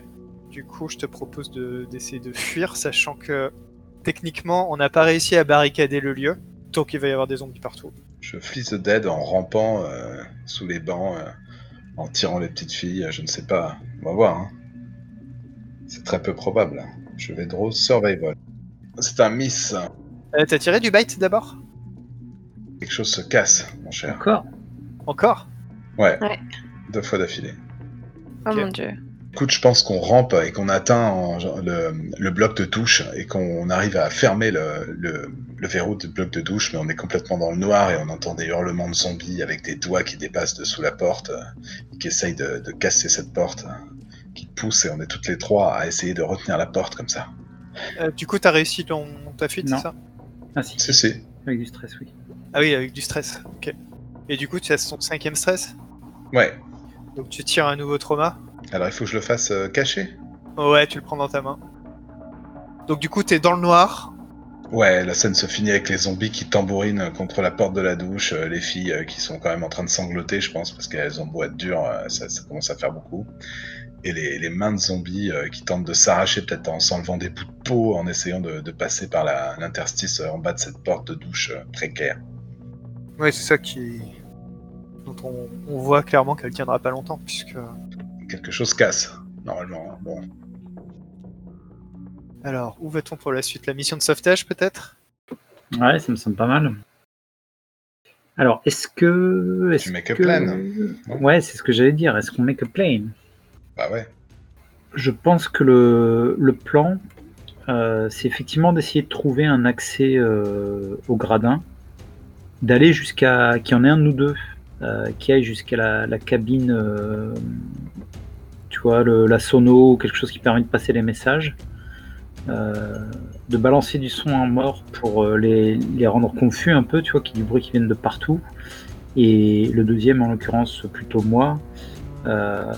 Du coup, je te propose de- d'essayer de fuir, sachant que techniquement, on n'a pas réussi à barricader le lieu, donc il va y avoir des zombies partout. Je fleece the dead en rampant euh, sous les bancs, euh, en tirant les petites filles, je ne sais pas. On va voir. hein. C'est très peu probable. Je vais draw survival. C'est un miss. Euh, T'as tiré du bite d'abord? Quelque chose se casse, mon cher. Encore? Encore? Ouais. Ouais. Deux fois d'affilée. Oh mon dieu. Écoute, je pense qu'on rampe et qu'on atteint en- le, le bloc de touche et qu'on arrive à fermer le, le- le verrou du bloc de douche, mais on est complètement dans le noir et on entend des hurlements de zombies avec des doigts qui dépassent dessous la porte, euh, qui essayent de, de casser cette porte, euh, qui poussent et on est toutes les trois à essayer de retenir la porte comme ça. Euh, Du coup, t'as réussi ton, ta fuite, Non. c'est ça Ah si, Si, si. avec du stress, oui. Ah oui, avec du stress, ok. Et du coup, tu as ton cinquième stress Ouais. Donc tu tires un nouveau trauma Alors il faut que je le fasse euh, caché? Ouais, tu le prends dans ta main. Donc du coup, t'es dans le noir. Ouais, la scène se finit avec les zombies qui tambourinent contre la porte de la douche, euh, les filles euh, qui sont quand même en train de sangloter, je pense, parce qu'elles ont beau être dures, euh, ça, ça commence à faire beaucoup. Et les, les mains de zombies euh, qui tentent de s'arracher peut-être en s'enlevant des bouts de peau, en essayant de, de passer par l'interstice euh, en bas de cette porte de douche euh, précaire. Ouais, c'est ça qui. dont on, on voit clairement qu'elle tiendra pas longtemps, puisque. Quelque chose casse, normalement. Bon, Alors, où va-t-on pour la suite? La mission de sauvetage, peut-être? Ouais, ça me semble pas mal. Alors, est-ce que. Est-ce Tu mets que que... plane, non Ouais, c'est ce que j'allais dire. Est-ce qu'on met que plane? Bah ouais. Je pense que le, le plan, euh, c'est effectivement d'essayer de trouver un accès euh, au gradin, d'aller jusqu'à qu'il y en ait un de nous deux euh, qui aille jusqu'à la, la cabine, euh, tu vois, le- la sono, quelque chose qui permet de passer les messages, de balancer du son en mort pour euh, les, les rendre confus un peu, tu vois, qu'il y ait du bruit qui vienne de partout. Et le deuxième, en l'occurrence, plutôt moi, euh,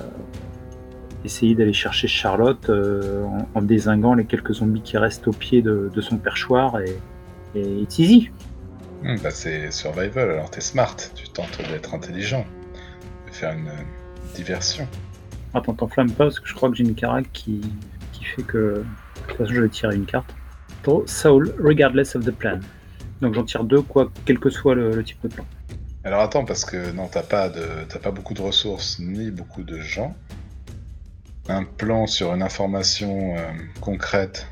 essayer d'aller chercher Charlotte euh, en, en désinguant les quelques zombies qui restent au pied de, de son perchoir et, et it's easy. Hmm, bah c'est survival, alors t'es smart. Tu tentes d'être intelligent. De faire une euh, diversion. Attends, t'enflamme pas parce que je crois que j'ai une carac qui, qui fait que. Toute façon, je vais tirer une carte. Draw Soul, regardless of the plan. Donc j'en tire deux, quoi, quel que soit le, le type de plan. Alors attends, parce que non, t'as pas de, t'as pas beaucoup de ressources ni beaucoup de gens. Un plan sur une information euh, concrète.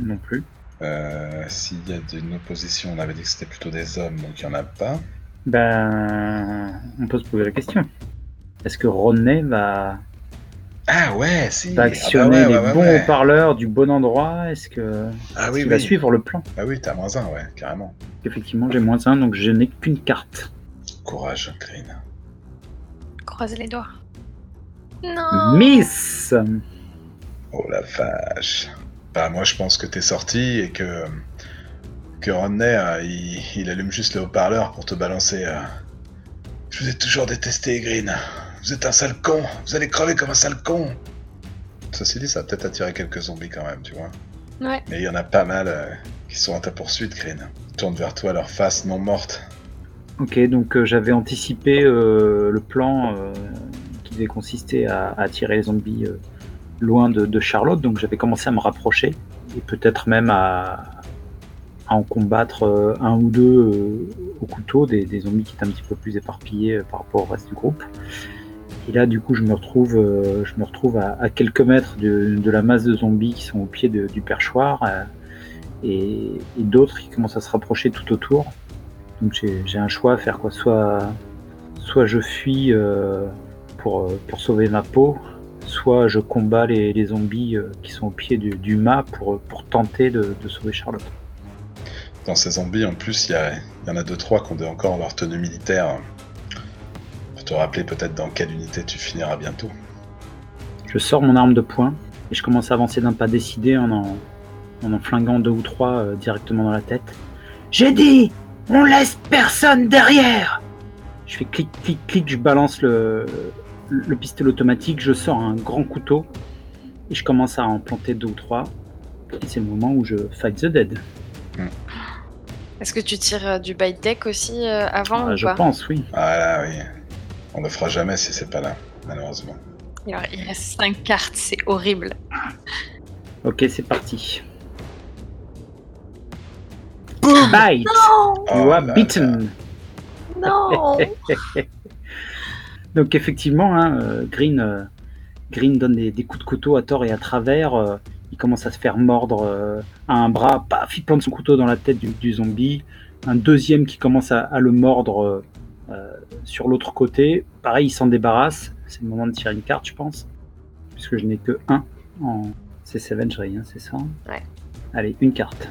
Non plus. euh, S'il y a une opposition, on avait dit que c'était plutôt des hommes, donc il y en a pas. Ben. On peut se poser la question. Est-ce que Rodney va, Ah ouais, si. Ah bah actionner ouais, les ouais, ouais, bons ouais. haut-parleurs du bon endroit Est-ce que. Ah oui, qu'il va oui. suivre le plan? Ah oui, t'as moins un, ouais, carrément. Effectivement, j'ai moins un, donc je n'ai qu'une carte. Courage, Green. Croisez les doigts. Non. Miss Oh la vache. Bah moi je pense que t'es sorti et que que Rodney euh, il, il allume juste le haut-parleur pour te balancer. euh, Je vous ai toujours détesté, Green. Vous êtes un sale con. Vous allez crever comme un sale con. Ceci dit, ça a peut-être attiré quelques zombies quand même, tu vois. Ouais. Mais il y en a pas mal euh, qui sont à ta poursuite, Green. Ils tournent vers toi leur face non morte. Ok, donc euh, j'avais anticipé euh, le plan euh, qui devait consister à, à attirer les zombies euh, loin de, de Charlotte, donc j'avais commencé à me rapprocher et peut-être même à, à en combattre euh, un ou deux euh, au couteau, des, des zombies qui étaient un petit peu plus éparpillés euh, par rapport au reste du groupe. Et là, du coup, je me retrouve, euh, je me retrouve à, quelques mètres de, la masse de zombies qui sont au pied du perchoir euh, et, d'autres qui commencent à se rapprocher tout autour. Donc j'ai un choix à faire quoi. Soit, soit je fuis euh, pour, pour sauver ma peau, soit je combats les, zombies qui sont au pied du, mât pour, pour tenter de, sauver Charlotte. Dans ces zombies, en plus, il y, y en a deux trois qui ont encore leur tenue militaire. Te rappeler peut-être dans quelle unité tu finiras bientôt. Je sors mon arme de poing et je commence à avancer d'un pas décidé en en, en, en flinguant deux ou trois euh, directement dans la tête. J'ai dit On laisse personne derrière Je fais clic, clic, clic, je balance le, le pistolet automatique, je sors un grand couteau et je commence à en planter deux ou trois. Et c'est le moment où je fight the dead. Est-ce que tu tires euh, du bite deck aussi euh, avant Ah, ou je pas? pense, oui. Ah là, oui. On le fera jamais si c'est pas là, malheureusement. Il reste 5 cartes, c'est horrible. Ok, c'est parti. Bite Non You Oh are là beaten Non Donc effectivement, hein, euh, Green, euh, Green donne des, des coups de couteau à tort et à travers. euh, il commence à se faire mordre à un bras, paf, il plante son couteau dans la tête du, du zombie. Un deuxième qui commence à, à le mordre sur l'autre côté. Pareil, il s'en débarrasse. C'est le moment de tirer une carte, je pense. Puisque je n'ai que un en... C'est Savagery, hein, c'est ça Ouais. Allez, une carte.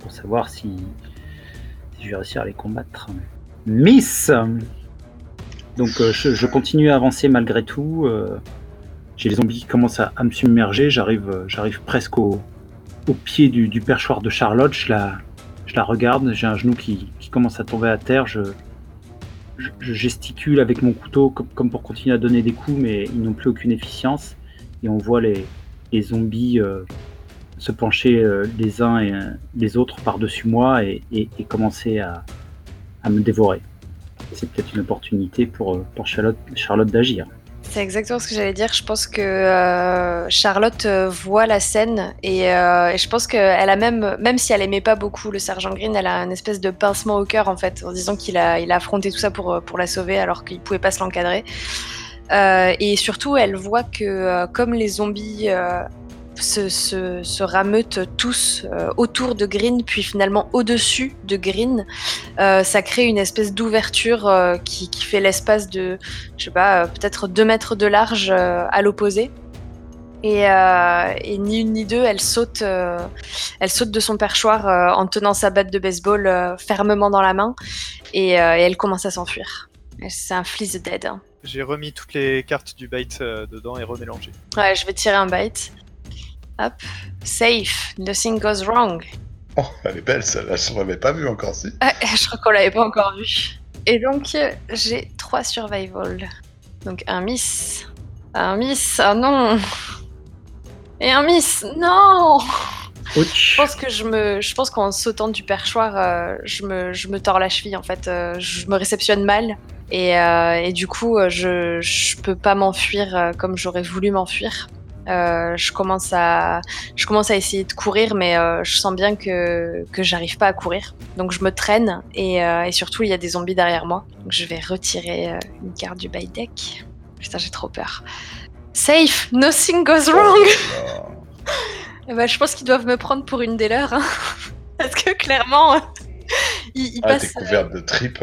Pour savoir si, si je vais réussir à les combattre. Miss donc euh, je, je continue à avancer malgré tout. euh, J'ai les zombies qui commencent à, à me submerger. J'arrive, euh, j'arrive presque au, au pied du, du perchoir de Charlotte. Je la, je la regarde. J'ai un genou qui, qui commence à tomber à terre. Je, je, gesticule avec mon couteau comme, pour continuer à donner des coups, mais ils n'ont plus aucune efficience. Et on voit les, zombies euh, se pencher euh, les uns et les autres par-dessus moi et, commencer à, à me dévorer. C'est peut-être une opportunité pour, euh, Charlotte, Charlotte d'agir. C'est exactement ce que j'allais dire. Je pense que euh, Charlotte euh, voit la scène et, euh, et je pense qu'elle a même, même si elle aimait pas beaucoup le sergent Green, elle a un espèce de pincement au cœur en fait, en disant qu'il a, affronté tout ça pour, la sauver alors qu'il pouvait pas se l'encadrer. Et surtout, elle voit que comme les zombies se, se, se rameutent tous euh, autour de Green, puis finalement au-dessus de Green, euh, ça crée une espèce d'ouverture euh, qui, qui fait l'espace de, je sais pas, peut-être deux mètres de large à l'opposé. Et, et ni une ni deux, elle saute, elle saute de son perchoir en tenant sa batte de baseball fermement dans la main et, et elle commence à s'enfuir. C'est un Fleece Dead. hein. J'ai remis toutes les cartes du bait euh, dedans et remélangé. Ouais, je vais tirer un bite. Hop. Safe. Nothing goes wrong. Oh, elle est belle celle-là, je l'avais pas vue encore si. Ah, je crois qu'on l'avait pas encore vu. Et donc, j'ai 3 survival. Donc, un miss. Un miss. Ah non. Et un miss. Non. Ouch. Je pense que je me, je pense qu'en sautant du perchoir, euh, je me, je me tords la cheville en fait. Euh, je me réceptionne mal et, euh, et du coup, je, je peux pas m'enfuir comme j'aurais voulu m'enfuir. Euh, je commence à, je commence à essayer de courir, mais euh, je sens bien que que j'arrive pas à courir. Donc je me traîne et, euh, et surtout il y a des zombies derrière moi. Donc je vais retirer une carte du by deck. Putain, j'ai trop peur. Safe, nothing goes wrong. Oh, Eh ben, je pense qu'ils doivent me prendre pour une des leurs. hein. Parce que clairement, ils, ils Ah, t'es passent. couverte de tripes.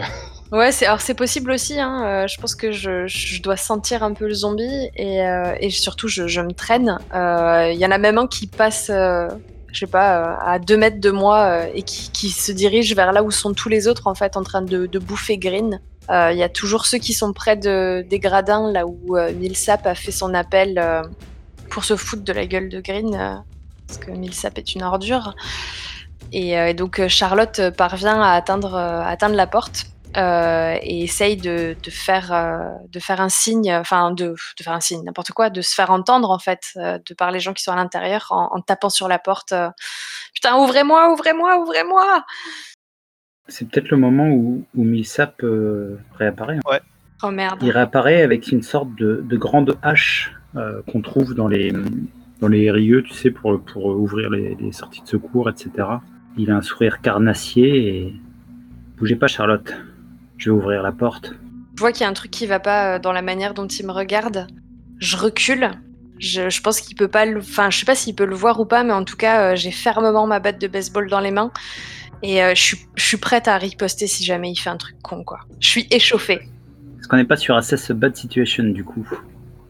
Ouais, c'est alors c'est possible aussi. Hein. euh, je pense que je, dois sentir un peu le zombie et, euh, surtout je, me traîne. Euh, Il y en a même un qui passe, je sais pas, à deux mètres de moi et qui, se dirige vers là où sont tous les autres en fait en train de, bouffer Green. Il y a toujours ceux qui sont près de, des gradins là où Milsap a fait son appel pour se foutre de la gueule de Green parce que Milsap est une ordure. Et, donc Charlotte parvient à atteindre la porte euh, et essaye de, de faire euh, de faire un signe, enfin de, de faire un signe, n'importe quoi, de se faire entendre en fait, euh, de par les gens qui sont à l'intérieur en, en tapant sur la porte. euh, Putain, ouvrez-moi, ouvrez-moi, ouvrez-moi C'est peut-être le moment où, où Milsap euh, réapparaît. Oh merde. Il réapparaît avec une sorte de, de grande hache euh, qu'on trouve dans les, dans les rieux, tu sais, pour, pour ouvrir les, les sorties de secours, etc. Il a un sourire carnassier et... Bougez pas, Charlotte. Je vais ouvrir la porte. Je vois qu'il y a un truc qui va pas euh, dans la manière dont il me regarde. Je recule. Je, je pense qu'il peut pas le. Enfin, je sais pas s'il peut le voir ou pas, mais en tout cas, euh, j'ai fermement ma batte de baseball dans les mains. Et euh, je, suis, je suis prête à riposter si jamais il fait un truc con, quoi. Je suis échauffée. Est-ce qu'on n'est pas sur Assess Bad Situation, du coup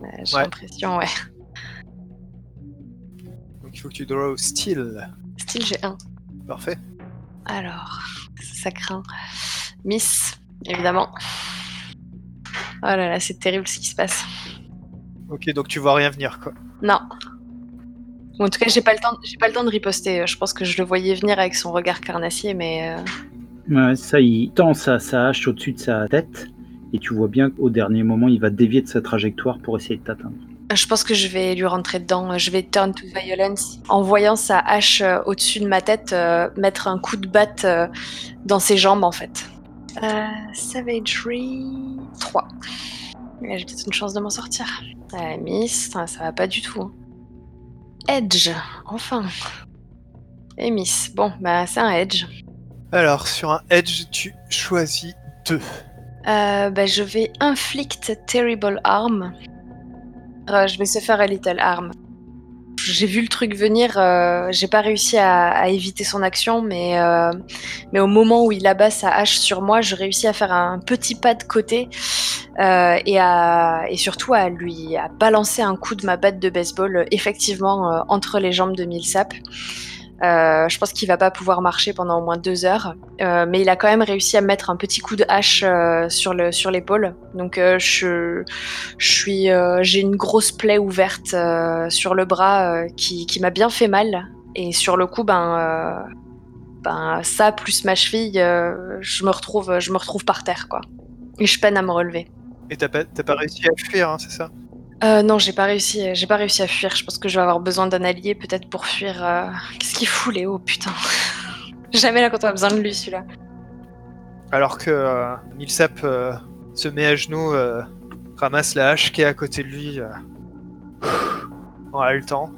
Euh, j'ai Ouais. l'impression, ouais. Donc il faut que tu draw style. Style, j'ai un. Parfait. Alors, ça craint. Miss, évidemment. Oh là là, c'est terrible ce qui se passe. Ok, donc tu vois rien venir quoi. Non. En tout cas, j'ai pas le temps. J'ai pas le temps de riposter. Je pense que je le voyais venir avec son regard carnassier, mais euh, Ouais, ça, il tend sa, sa hache au-dessus de sa tête. Et tu vois bien qu'au dernier moment, il va dévier de sa trajectoire pour essayer de t'atteindre. je pense que je vais lui rentrer dedans. Je vais turn to violence en voyant sa hache euh, au-dessus de ma tête, euh, mettre un coup de batte euh, dans ses jambes en fait. Euh, Savagery 3. Ouais, J'ai peut-être une chance de m'en sortir. Euh, miss, ça, ça va pas du tout. Edge, enfin. Et Miss, bon, bah c'est un Edge. Alors sur un edge, tu choisis deux. Euh, bah, je vais inflict terrible harm. Euh, je vais se faire a little harm. J'ai vu le truc venir, euh, j'ai pas réussi à, à éviter son action, mais, euh, mais au moment où il abat sa hache sur moi, je réussis à faire un petit pas de côté euh, et, à, et surtout à lui à balancer un coup de ma batte de baseball effectivement euh, entre les jambes de Milsap. Euh, je pense qu'il va pas pouvoir marcher pendant au moins deux heures, euh, mais il a quand même réussi à me mettre un petit coup de hache euh, sur sur l'épaule. Donc je suis j'ai une grosse plaie ouverte sur le bras qui m'a bien fait mal et sur le coup ben ben ça plus ma cheville je me retrouve je me retrouve par terre quoi et je peine à me relever. Et t'as pas, pas réussi à fuir, hein, c'est ça? Euh, non, j'ai pas réussi, j'ai pas réussi à fuir. Je pense que je vais avoir besoin d'un allié peut-être pour fuir. euh, Qu'est-ce qu'il fout Léo, putain. Jamais là quand on a besoin de lui celui-là. Alors que euh, Milsap euh, se met à genoux, euh, ramasse la hache qui est à côté de lui en haletant,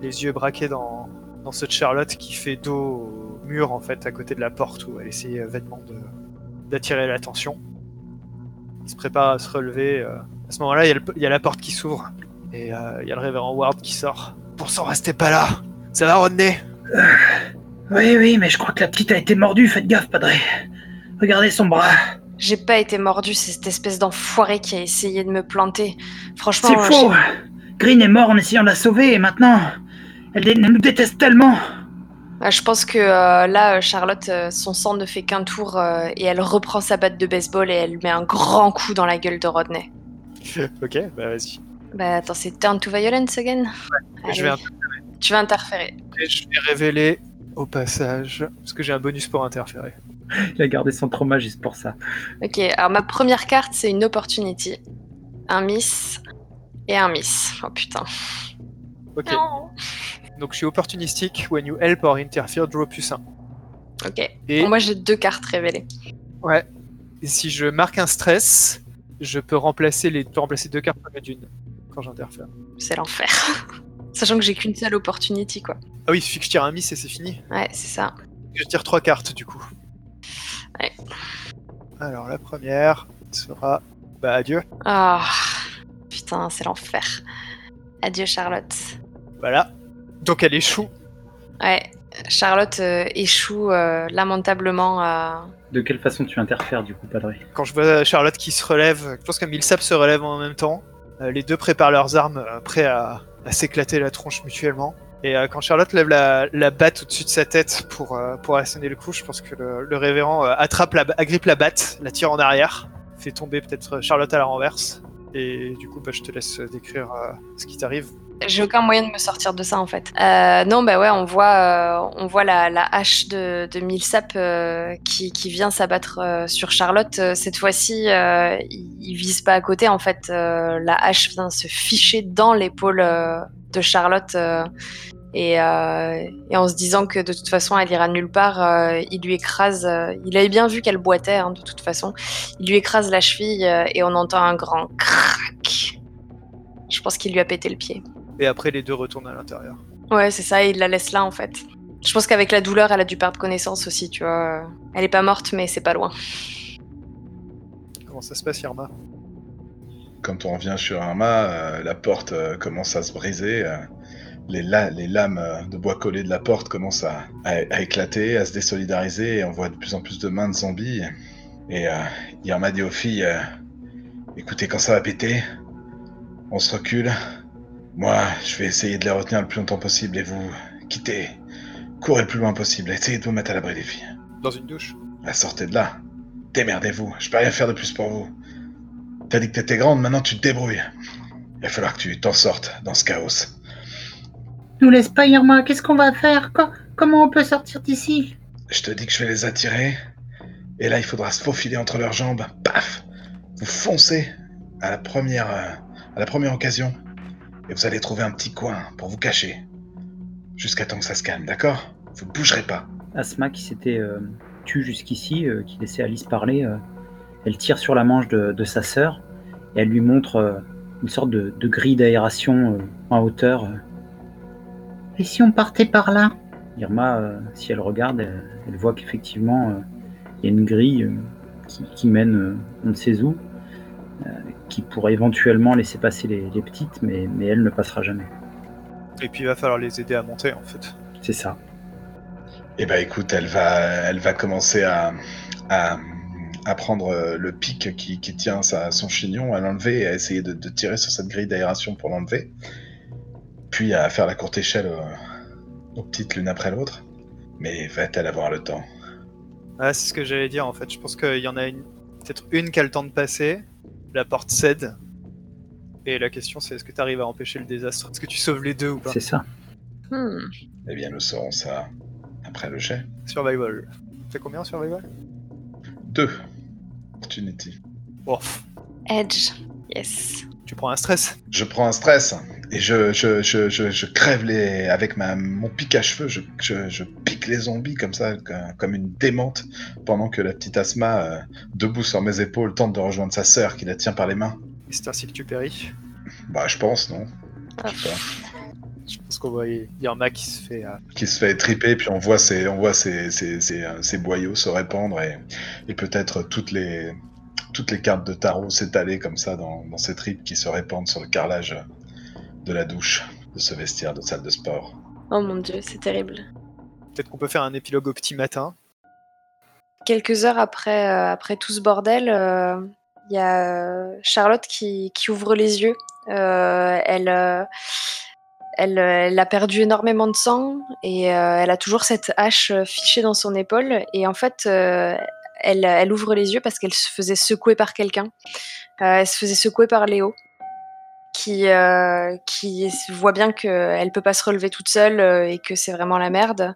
les yeux braqués dans, dans cette Charlotte qui fait dos au mur en fait à côté de la porte où elle essayait vainement d'attirer l'attention. Il se prépare à se relever. Euh. À ce moment-là, il y, a y la porte qui s'ouvre et euh, il y a le révérend Ward qui sort. Pour s'en restez pas là Ça va Rodney? Oui, oui, mais je crois que la petite a été mordue, faites gaffe, padré. Regardez son bras. J'ai pas été mordu, c'est cette espèce d'enfoiré qui a essayé de me planter. Franchement, C'est faux Green est mort en essayant de la sauver, et maintenant, elle, dé- elle nous déteste tellement. Ah, Je pense que euh, là, euh, Charlotte, euh, son sang ne fait qu'un tour euh, et elle reprend sa batte de baseball et elle met un grand coup dans la gueule de Rodney. ok, bah vas-y. Bah attends, c'est turn to violence again Et Je vais, Allez, Tu vas interférer. et je vais révéler au passage, parce que j'ai un bonus pour interférer. Il a gardé son trauma juste pour ça. Ok, alors ma première carte, c'est une opportunity. Un miss et un miss. Oh putain. Ok, Non. donc je suis opportunistique. When you help or interfere, draw plus 1. Ok. Et, Bon, moi, j'ai deux cartes révélées. ouais, et si je marque un stress, je peux remplacer, les, peux remplacer deux cartes par d'une quand j'interfère. C'est l'enfer. Sachant que j'ai qu'une seule opportunity, quoi. Ah oui, il suffit que je tire un miss et c'est fini. Ouais, c'est ça. Je tire trois cartes du coup. Ouais. Alors la première sera bah adieu. Ah, putain, c'est l'enfer. Adieu, Charlotte. Voilà. Donc elle échoue. Ouais, Charlotte euh, échoue euh, lamentablement à. De quelle façon tu interfères du coup, Padré Quand je vois Charlotte qui se relève, je pense que Milsap se relève en même temps. Euh, les deux préparent leurs armes, euh, prêts à, s'éclater la tronche mutuellement. Et euh, quand Charlotte lève la, batte au-dessus de sa tête pour, euh, le coup, je pense que le, révérend attrape la, agrippe la batte, la tire en arrière, fait tomber peut-être Charlotte à la renverse. Et du coup, bah, je te laisse décrire ce qui t'arrive. J'ai aucun moyen de me sortir de ça en fait. Euh, non, bah ouais, on voit, euh, on voit la, hache de, de Milsap euh, qui, vient s'abattre sur Charlotte. Cette fois-ci, il, il vise pas à côté. En fait, la hache vient se ficher dans l'épaule de Charlotte. et, en se disant que de toute façon elle ira nulle part, il lui écrase. il avait bien vu qu'elle boitait hein, de toute façon. Il lui écrase la cheville et on entend un grand crac. Je pense qu'il lui a pété le pied. Et après, les deux retournent à l'intérieur. Ouais, c'est ça, et il la laisse là en fait. Je pense qu'avec la douleur, elle a dû perdre connaissance aussi, tu vois. Elle est pas morte, mais c'est pas loin. Comment ça se passe, Irma? Quand on revient sur Irma, euh, la porte euh, commence à se briser. euh, les, la- les lames euh, de bois collé de la porte commencent à, à- à éclater, à se désolidariser, et on voit de plus en plus de mains de zombies. Et euh, Irma dit aux filles euh, Écoutez, quand ça va péter, on se recule. Moi, je vais essayer de les retenir le plus longtemps possible, et vous, quittez. Courez le plus loin possible, essayez de vous mettre à l'abri des filles. Dans une douche Ah, sortez de là. Démerdez-vous. Je peux rien faire de plus pour vous. T'as dit que t'étais grande, maintenant tu te débrouilles. Il va falloir que tu t'en sortes dans ce chaos. Nous laisse pas, Irma. Qu'est-ce qu'on va faire? Co- Comment on peut sortir d'ici? Je te dis que je vais les attirer. Et là, il faudra se faufiler entre leurs jambes. Paf Vous foncez à la première, euh, à la première occasion. Et vous allez trouver un petit coin pour vous cacher. Jusqu'à temps que ça se calme, d'accord? Vous ne bougerez pas. Asma qui s'était euh, tue jusqu'ici, euh, qui laissait Alice parler, euh, elle tire sur la manche de, sa sœur et elle lui montre une sorte de, grille d'aération en hauteur. Et si on partait par là? Irma, si elle regarde, elle, voit qu'effectivement il y a une grille qui, mène on ne sait où, qui pourrait éventuellement laisser passer les, les petites, mais, mais elle ne passera jamais. Et puis il va falloir les aider à monter en fait. C'est ça. Eh ben écoute, elle va, elle va commencer à, à, à prendre euh, le pic qui, qui tient sa, son chignon, à l'enlever et à essayer de, de tirer sur cette grille d'aération pour l'enlever. Puis à faire la courte échelle aux, aux petites l'une après l'autre. Mais va-t-elle avoir le temps? Ah, c'est ce que j'allais dire en fait. Je pense qu'il y en a une, peut-être une qui a le temps de passer. La porte cède. Et la question c'est est-ce que tu arrives à empêcher le désastre? Est-ce que tu sauves les deux ou pas? C'est ça. Hmm. Eh bien, nous saurons ça après le jet. Survival. T'as combien en survival? Deux. Opportunity. Edge. Yes. tu prends un stress? Je prends un stress et je, je, je, je, je crève les. Avec ma, mon pic à cheveux, je, je, je pique les zombies comme ça, co- comme une démente, pendant que la petite Asma, euh, debout sur mes épaules, tente de rejoindre sa sœur qui la tient par les mains. Et c'est ainsi que tu péris. Bah, je pense, non Ah. Je sais pas. Je pense qu'on voit Irma qui se fait. euh, Qui se fait triper, puis on voit ses, on voit ses, ses, ses, euh, ses boyaux se répandre et, et peut-être toutes les, toutes les cartes de tarot s'étaler comme ça dans, dans ses tripes qui se répandent sur le carrelage de la douche, de ce vestiaire de salle de sport. Oh mon dieu, c'est terrible. Peut-être qu'on peut faire un épilogue au petit matin. Quelques heures après, euh, après tout ce bordel, euh, il y a euh, Charlotte qui, ouvre les yeux. Euh, elle, euh, elle, elle a perdu énormément de sang et euh, elle a toujours cette hache euh, fichée dans son épaule. Et en fait, euh, elle, elle ouvre les yeux parce qu'elle se faisait secouer par quelqu'un. Euh, elle se faisait secouer par Léo, qui, euh, qui voit bien qu'elle peut pas se relever toute seule euh, et que c'est vraiment la merde.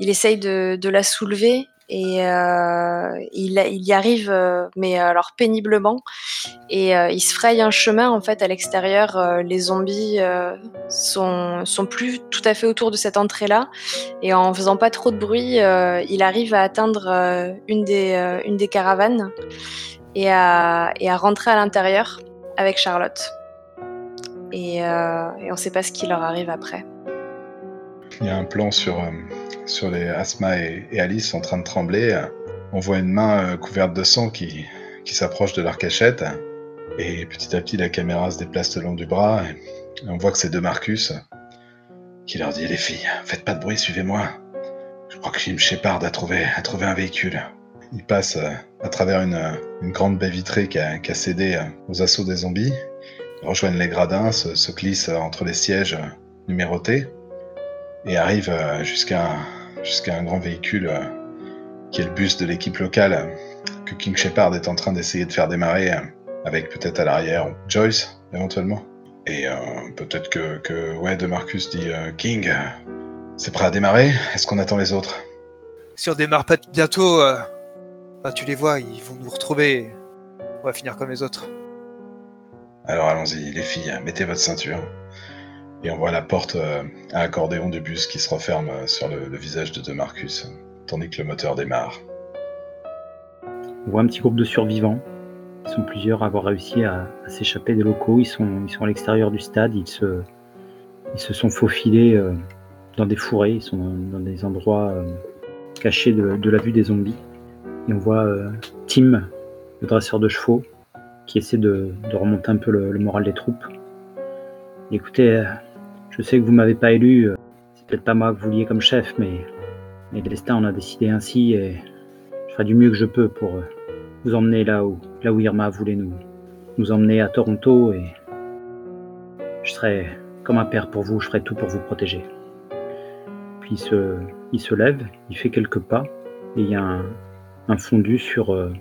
Il essaye de, la soulever et euh, il, y arrive, mais alors péniblement. Et il se fraye un chemin en fait à l'extérieur. Les zombies sont, sont plus tout à fait autour de cette entrée-là. Et en faisant pas trop de bruit, il arrive à atteindre une, des, caravanes et à rentrer à l'intérieur avec Charlotte. Et, euh, et on sait pas ce qui leur arrive après. Il y a un plan sur, euh, sur les Asma et, Alice en train de trembler. On voit une main euh, couverte de sang qui, qui s'approche de leur cachette. Et petit à petit, la caméra se déplace le long du bras. Et on voit que c'est de Marcus qui leur dit Les filles, faites pas de bruit, suivez-moi. Je crois que Jim Shepard a trouvé, a trouvé un véhicule. Il passe à travers une, une grande baie vitrée qui a, cédé aux assauts des zombies. Rejoignent les gradins, se, se glissent entre les sièges numérotés et arrivent euh, jusqu'à un grand véhicule euh, qui est le bus de l'équipe locale euh, que King Shepard est en train d'essayer de faire démarrer avec peut-être à l'arrière Joyce éventuellement. Et peut-être que, que ouais, de Marcus dit King, c'est prêt à démarrer Est-ce qu'on attend les autres? Si on démarre pas bientôt, euh, bah, tu les vois, ils vont nous retrouver. On va finir comme les autres. Alors allons-y, les filles, mettez votre ceinture. Et on voit la porte euh, à accordéon du bus qui se referme euh, sur le, visage de De Marcus, tandis que le moteur démarre. On voit un petit groupe de survivants. Ils sont plusieurs à avoir réussi à, s'échapper des locaux. Ils sont, ils sont à l'extérieur du stade. Ils se, ils se sont faufilés euh, dans des fourrés. Ils sont dans, des endroits cachés de, de la vue des zombies. Et on voit Tim, le dresseur de chevaux, qui essaie de, remonter un peu le, moral des troupes. Écoutez, je sais que vous m'avez pas élu. euh, C'est peut-être pas moi que vous vouliez comme chef, mais, mais le destin en a décidé ainsi et je ferai du mieux que je peux pour euh, vous emmener là où, là où Irma voulait nous, nous emmener à Toronto et je serai comme un père pour vous, je ferai tout pour vous protéger. Puis il se, il se lève, il fait quelques pas et il y a un, un fondu sur, euh,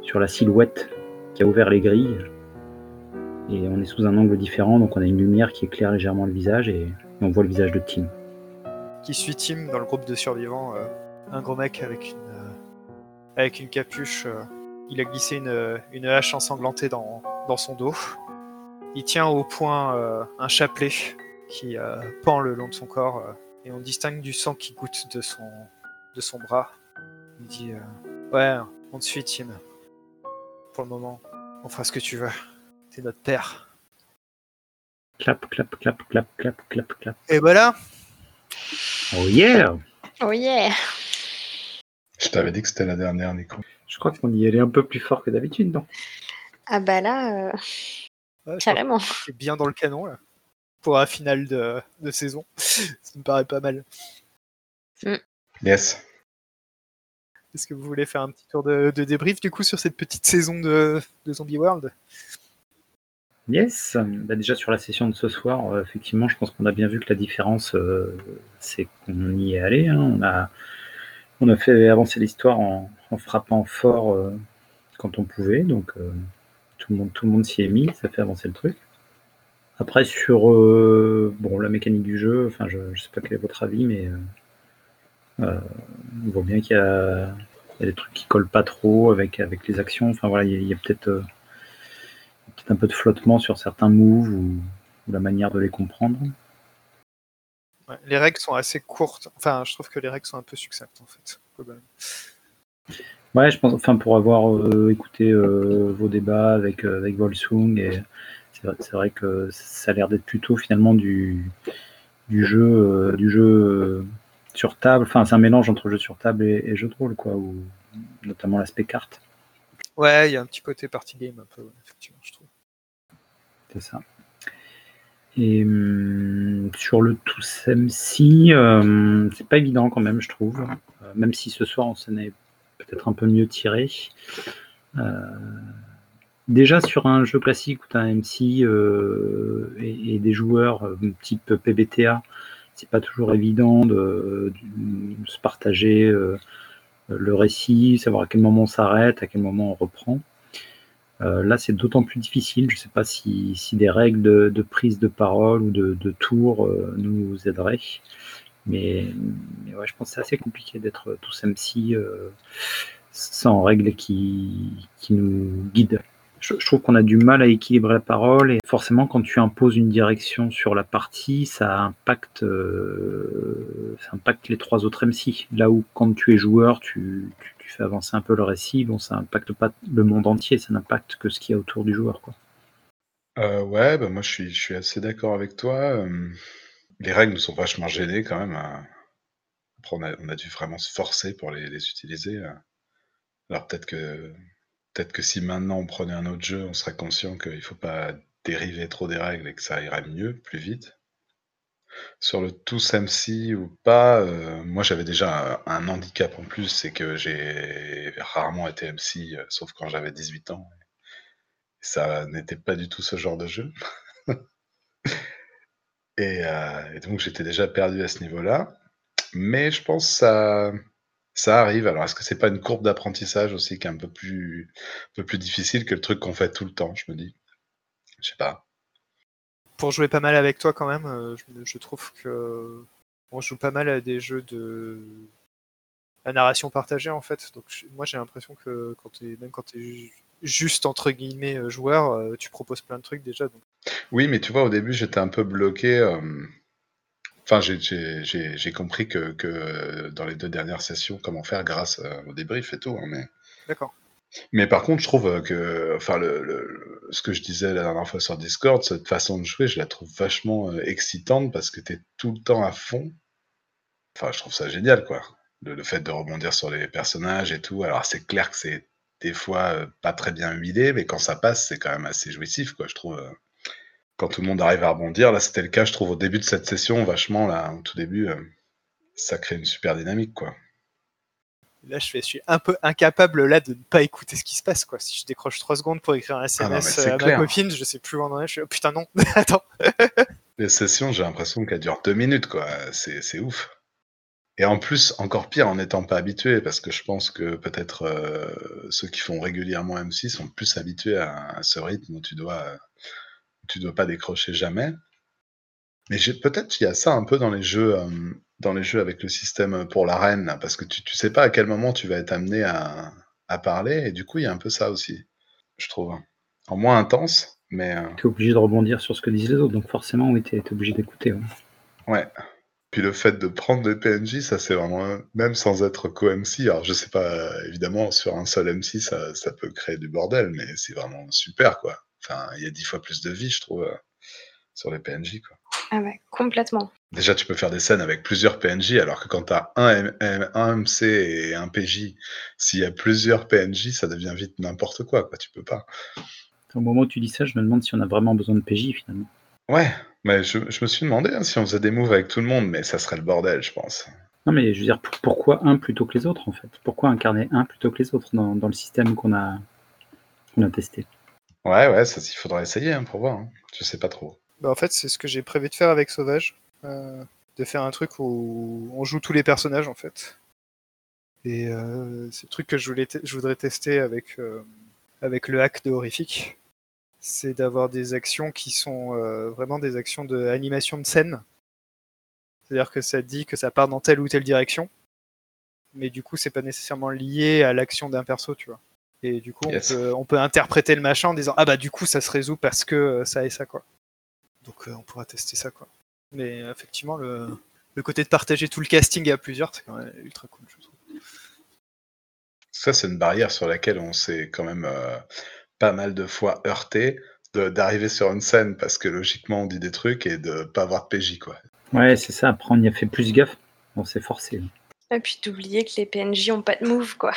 sur la silhouette qui a ouvert les grilles. Et on est sous un angle différent, donc on a une lumière qui éclaire légèrement le visage et, on voit le visage de Tim. Qui suit Tim dans le groupe de survivants, euh, un gros mec avec une, euh, avec une capuche. euh, il a glissé une, une hache ensanglantée dans, dans son dos. Il tient au poing un chapelet qui pend le long de son corps et on distingue du sang qui goutte de son, de son bras. Il dit Ouais, on te suit, Tim. Pour le moment, on fera ce que tu veux. T'es notre père. Clap, clap, clap, clap, clap, clap, clap. Et voilà Oh yeah Oh yeah Je t'avais dit que c'était la dernière, Nico. Je crois qu'on y allait un peu plus fort que d'habitude, non? Ah bah là, euh, Ouais, carrément. c'est bien dans le canon là. Pour un final de, de saison. Ça me paraît pas mal. Yes. Est-ce que vous voulez faire un petit tour de, débrief du coup sur cette petite saison de, Zombie World? Yes, bah déjà sur la session de ce soir, euh, effectivement, je pense qu'on a bien vu que la différence, euh, c'est qu'on y est allé. hein. On, a, on a fait avancer l'histoire en, frappant fort euh, quand on pouvait, donc tout le monde, monde s'y est mis, ça fait avancer le truc. Après sur bon la mécanique du jeu, enfin je, je sais pas quel est votre avis, mais euh, on voit bien qu'il y a, il y a des trucs qui collent pas trop avec avec les actions. Enfin voilà, il y a, peut-être euh, peut-être un peu de flottement sur certains moves ou, ou la manière de les comprendre. Ouais, Les règles sont assez courtes. Enfin, je trouve que les règles sont un peu succinctes en fait. Ouais, je pense, enfin pour avoir euh, écouté vos débats avec avec Volsung et c'est vrai, vrai que ça a l'air d'être plutôt finalement du du jeu du jeu sur table. Enfin, c'est un mélange entre jeu sur table et, et jeu de rôle quoi, ou notamment l'aspect carte. Ouais, il y a un petit côté party game un peu, effectivement, je trouve. C'est ça. Et hum, sur le tout MC, euh, c'est pas évident quand même, je trouve. Euh, même si ce soir on s'en est peut-être un peu mieux tiré. Euh, déjà sur un jeu classique où tu as un MC euh, et, et des joueurs euh, type PBTA, c'est pas toujours évident de, se partager euh, le récit, savoir à quel moment on s'arrête, à quel moment on reprend. Euh, là, c'est d'autant plus difficile. Je ne sais pas si, si des règles de, prise de parole ou de, tour euh, nous aideraient. Mais, mais ouais, je pense que c'est assez compliqué d'être tous MC sans règles qui, qui nous guident. Je, trouve qu'on a du mal à équilibrer la parole et forcément, quand tu imposes une direction sur la partie, ça impacte, euh, ça impacte les trois autres MC. Là où quand tu es joueur, tu, fais avancer un peu le récit, bon, ça impacte pas le monde entier, ça n'impacte que ce qu'il y a autour du joueur. Quoi. Euh, ouais, bah moi je suis, assez d'accord avec toi. les règles nous sont vachement gênées quand même. à- Après, on a, dû vraiment se forcer pour les, utiliser. euh. Alors peut-être que peut-être que si maintenant on prenait un autre jeu, on serait conscient qu'il faut pas dériver trop des règles et que ça irait mieux, plus vite. Sur le tous MC ou pas, euh, moi j'avais déjà un, un handicap en plus, c'est que j'ai rarement été MC, euh, sauf quand j'avais 18 ans. Ça n'était pas du tout ce genre de jeu. Et, euh, et donc j'étais déjà perdu à ce niveau-là. Mais je pense que ça, ça arrive. Alors est-ce que c'est pas une courbe d'apprentissage aussi qui est un peu plus, un peu plus difficile que le truc qu'on fait tout le temps, je me dis? Je sais pas. Pour jouer pas mal avec toi quand même, euh, je, je trouve que on joue pas mal à des jeux de la narration partagée en fait. Donc je- moi j'ai l'impression que quand même quand tu es juste entre guillemets joueur, euh, tu proposes plein de trucs déjà. Donc Oui, mais tu vois, au début j'étais un peu bloqué. euh, Enfin, j'ai- j'ai j'ai- j'ai compris que, que dans les deux dernières sessions, comment faire grâce euh, au débrief et tout. hein, mais... d'accord. Mais par contre, je trouve euh, que, enfin, le, le- ce que je disais la dernière fois sur Discord, cette façon de jouer, je la trouve vachement euh, excitante parce que tu es tout le temps à fond. Enfin, je trouve ça génial, quoi. Le, le fait de rebondir sur les personnages et tout. Alors, c'est clair que c'est des fois euh, pas très bien huilé, mais quand ça passe, c'est quand même assez jouissif, quoi, je trouve. Quand tout le monde arrive à rebondir, là, c'était le cas, je trouve, au début de cette session, vachement, là, au tout début, euh, ça crée une super dynamique, quoi. Là je, fais, je suis un peu incapable là de ne pas écouter ce qui se passe quoi. Si je décroche 3 secondes pour écrire un Ah non, SMS c'est à clair. ma copine, je sais plus où on en est. Je suis oh, putain non, attends. Les sessions, j'ai l'impression qu'elles durent deux minutes, quoi. C'est ouf. Et en plus, encore pire en n'étant pas habitué, parce que je pense que peut-être euh, ceux qui font régulièrement M6 sont plus habitués à, à ce rythme où tu dois, euh, tu dois pas décrocher jamais. Mais peut-être il y a ça un peu dans les jeux, euh, dans les jeux avec le système pour l'arène, là, parce que tu, tu sais pas à quel moment tu vas être amené à, à parler, et du coup il y a un peu ça aussi, je trouve. En moins intense, mais euh, Tu es obligé de rebondir sur ce que disent les autres, donc forcément, oui, tu es, obligé d'écouter. ouais. Ouais. Puis le fait de prendre des PNJ, ça c'est vraiment, même sans être co-MC, alors je sais pas, euh, évidemment, sur un seul MC, ça, ça peut créer du bordel, mais c'est vraiment super, quoi. Enfin, il y a dix fois plus de vie, je trouve, euh, sur les PNJ, quoi. Ah ouais, complètement. Déjà, tu peux faire des scènes avec plusieurs PNJ, alors que quand t'as un, M- M- un MC et un PJ, s'il y a plusieurs PNJ, ça devient vite n'importe quoi, quoi. Tu peux pas. Au moment où tu dis ça, je me demande si on a vraiment besoin de PJ finalement. Ouais, mais je, je me suis demandé hein, si on faisait des moves avec tout le monde, mais ça serait le bordel, je pense. Non, mais je veux dire, pour- pourquoi un plutôt que les autres en fait? Pourquoi incarner un plutôt que les autres dans, dans le système qu'on a, qu'on a testé? Ouais, ouais, ça, il faudra essayer hein, pour voir. hein. Je sais pas trop. Bah, en fait, c'est ce que j'ai prévu de faire avec Sauvage. euh, de faire un truc où on joue tous les personnages, en fait. Et euh, c'est le truc que je, voulais je voudrais tester avec, euh, avec le hack de Horrific. C'est d'avoir des actions qui sont euh, vraiment des actions d'animation de scène. C'est-à-dire que ça dit que ça part dans telle ou telle direction. Mais du coup, c'est pas nécessairement lié à l'action d'un perso, tu vois. Et du coup, Yes. on, peut, on peut interpréter le machin en disant Ah bah, du coup, ça se résout parce que euh, ça et ça, quoi. Donc euh, on pourra tester ça quoi. Mais effectivement le, le côté de partager tout le casting à plusieurs, c'est quand même ultra cool je trouve. Ça, c'est une barrière sur laquelle on s'est quand même euh, pas mal de fois heurté de- d'arriver sur une scène parce que logiquement on dit des trucs et de pas avoir de PJ, quoi. Ouais, c'est ça, après on y a fait plus gaffe. Bon, c'est forcé. Et puis d'oublier que les PNJ ont pas de move, quoi.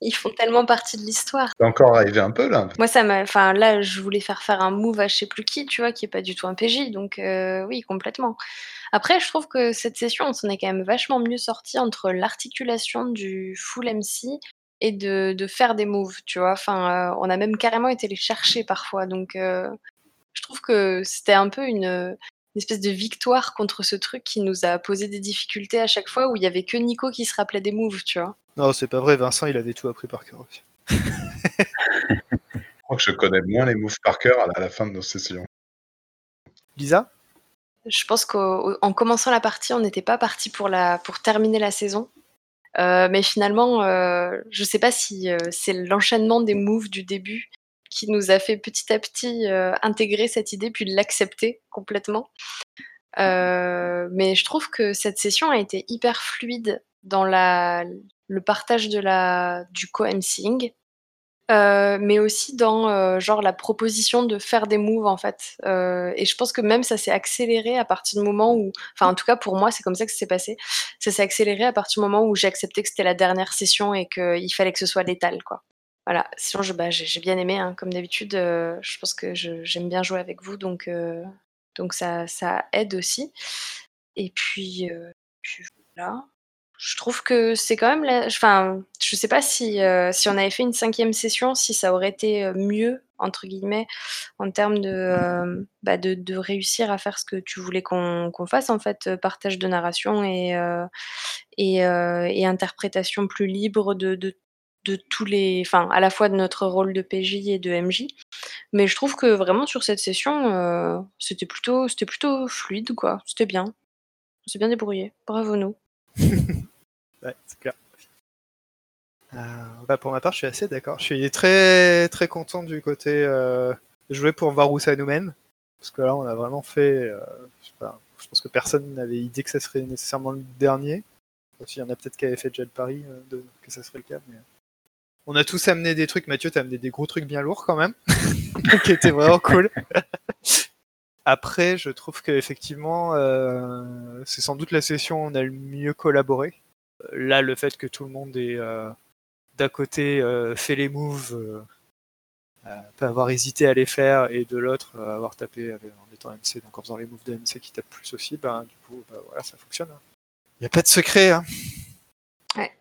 Ils font tellement partie de l'histoire. C'est encore arrivé un peu là. Moi, ça m'a. Enfin, là, je voulais faire faire un move à je sais plus qui, tu vois, qui est pas du tout un PJ. Donc, euh, oui, complètement. Après, je trouve que cette session, on s'en est quand même vachement mieux sorti entre l'articulation du full MC et de, de faire des moves, tu vois. Enfin, euh, on a même carrément été les chercher parfois. Donc, euh, je trouve que c'était un peu une, une espèce de victoire contre ce truc qui nous a posé des difficultés à chaque fois où il y avait que Nico qui se rappelait des moves, tu vois. Non, c'est pas vrai, Vincent, il avait tout appris par cœur aussi. Je crois que je connais moins les moves par cœur à la- fin de nos sessions. Lisa? Je pense qu'en commençant la partie, on n'était pas parti pour, la, pour terminer la saison. Euh, mais finalement, euh, je sais pas si euh, c'est l'enchaînement des moves du début qui nous a fait petit à petit euh, intégrer cette idée puis l'accepter complètement. Euh, mais je trouve que cette session a été hyper fluide dans la, le partage de la, du co-emceeing. Euh, mais aussi dans euh, genre la proposition de faire des moves en fait. Euh, et je pense que même ça s'est accéléré à partir du moment où, enfin en tout cas pour moi c'est comme ça que ça s'est passé. Ça s'est accéléré à partir du moment où j'ai accepté que c'était la dernière session et qu'il fallait que ce soit létal quoi. Voilà. Sinon bah, j'ai, j'ai bien aimé hein, comme d'habitude. euh, je pense que j'aime bien jouer avec vous donc donc ça ça aide aussi. Et puis, puis voilà je trouve que c'est quand même la... enfin je sais pas si euh, si on avait fait une cinquième session si ça aurait été euh, mieux entre guillemets en termes de, euh, bah, de de réussir à faire ce que tu voulais qu'on qu'on fasse en fait partage de narration et et, interprétation plus libre de, de tous les enfin à la fois de notre rôle de PJ et de MJ mais je trouve que vraiment sur cette session c'était plutôt plutôt fluide quoi. C'était bien. On s'est bien débrouillé. Bravo nous Ouais, c'est clair. Euh, bah, pour ma part, je suis assez d'accord. Je suis très très content du côté euh, jouer pour voir où ça nous mène. Parce que là, on a vraiment fait. euh, je, pense que personne n'avait idée que ça serait nécessairement le dernier. Aussi, il y en a peut-être qui avaient fait déjà le pari euh, que ça serait le cas. On a tous amené des trucs. Mathieu, t'as amené des gros trucs bien lourds quand même. qui étaient vraiment cool. Après, je trouve qu'effectivement, euh, c'est sans doute la session où on a le mieux collaboré là, le fait que tout le monde ait euh, d'un côté euh, fait les moves, euh, euh, peut avoir hésité à les faire, et de l'autre euh, avoir tapé avec- en étant MC, donc en faisant les moves de MC qui tapent plus aussi, ben du coup, bah, voilà, ça fonctionne. Il n'y a pas de secret. Hein. Ouais.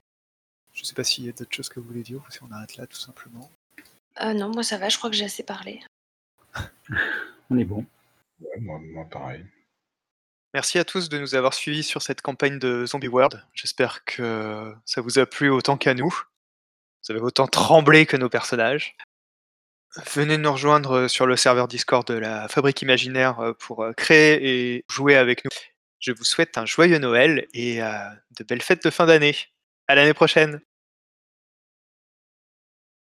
Je sais pas s'il y a d'autres choses que vous voulez dire ou si on arrête là tout simplement. Euh, non, moi ça va, je crois que j'ai assez parlé. On est bon. Ouais, moi, pareil. Merci à tous de nous avoir suivis sur cette campagne de Zombie World. J'espère que ça vous a plu autant qu'à nous. Vous avez autant tremblé que nos personnages. Venez nous rejoindre sur le serveur Discord de la Fabrique Imaginaire euh, pour euh, créer et jouer avec nous. Je vous souhaite un joyeux Noël et euh, de belles fêtes de fin d'année. À l'année prochaine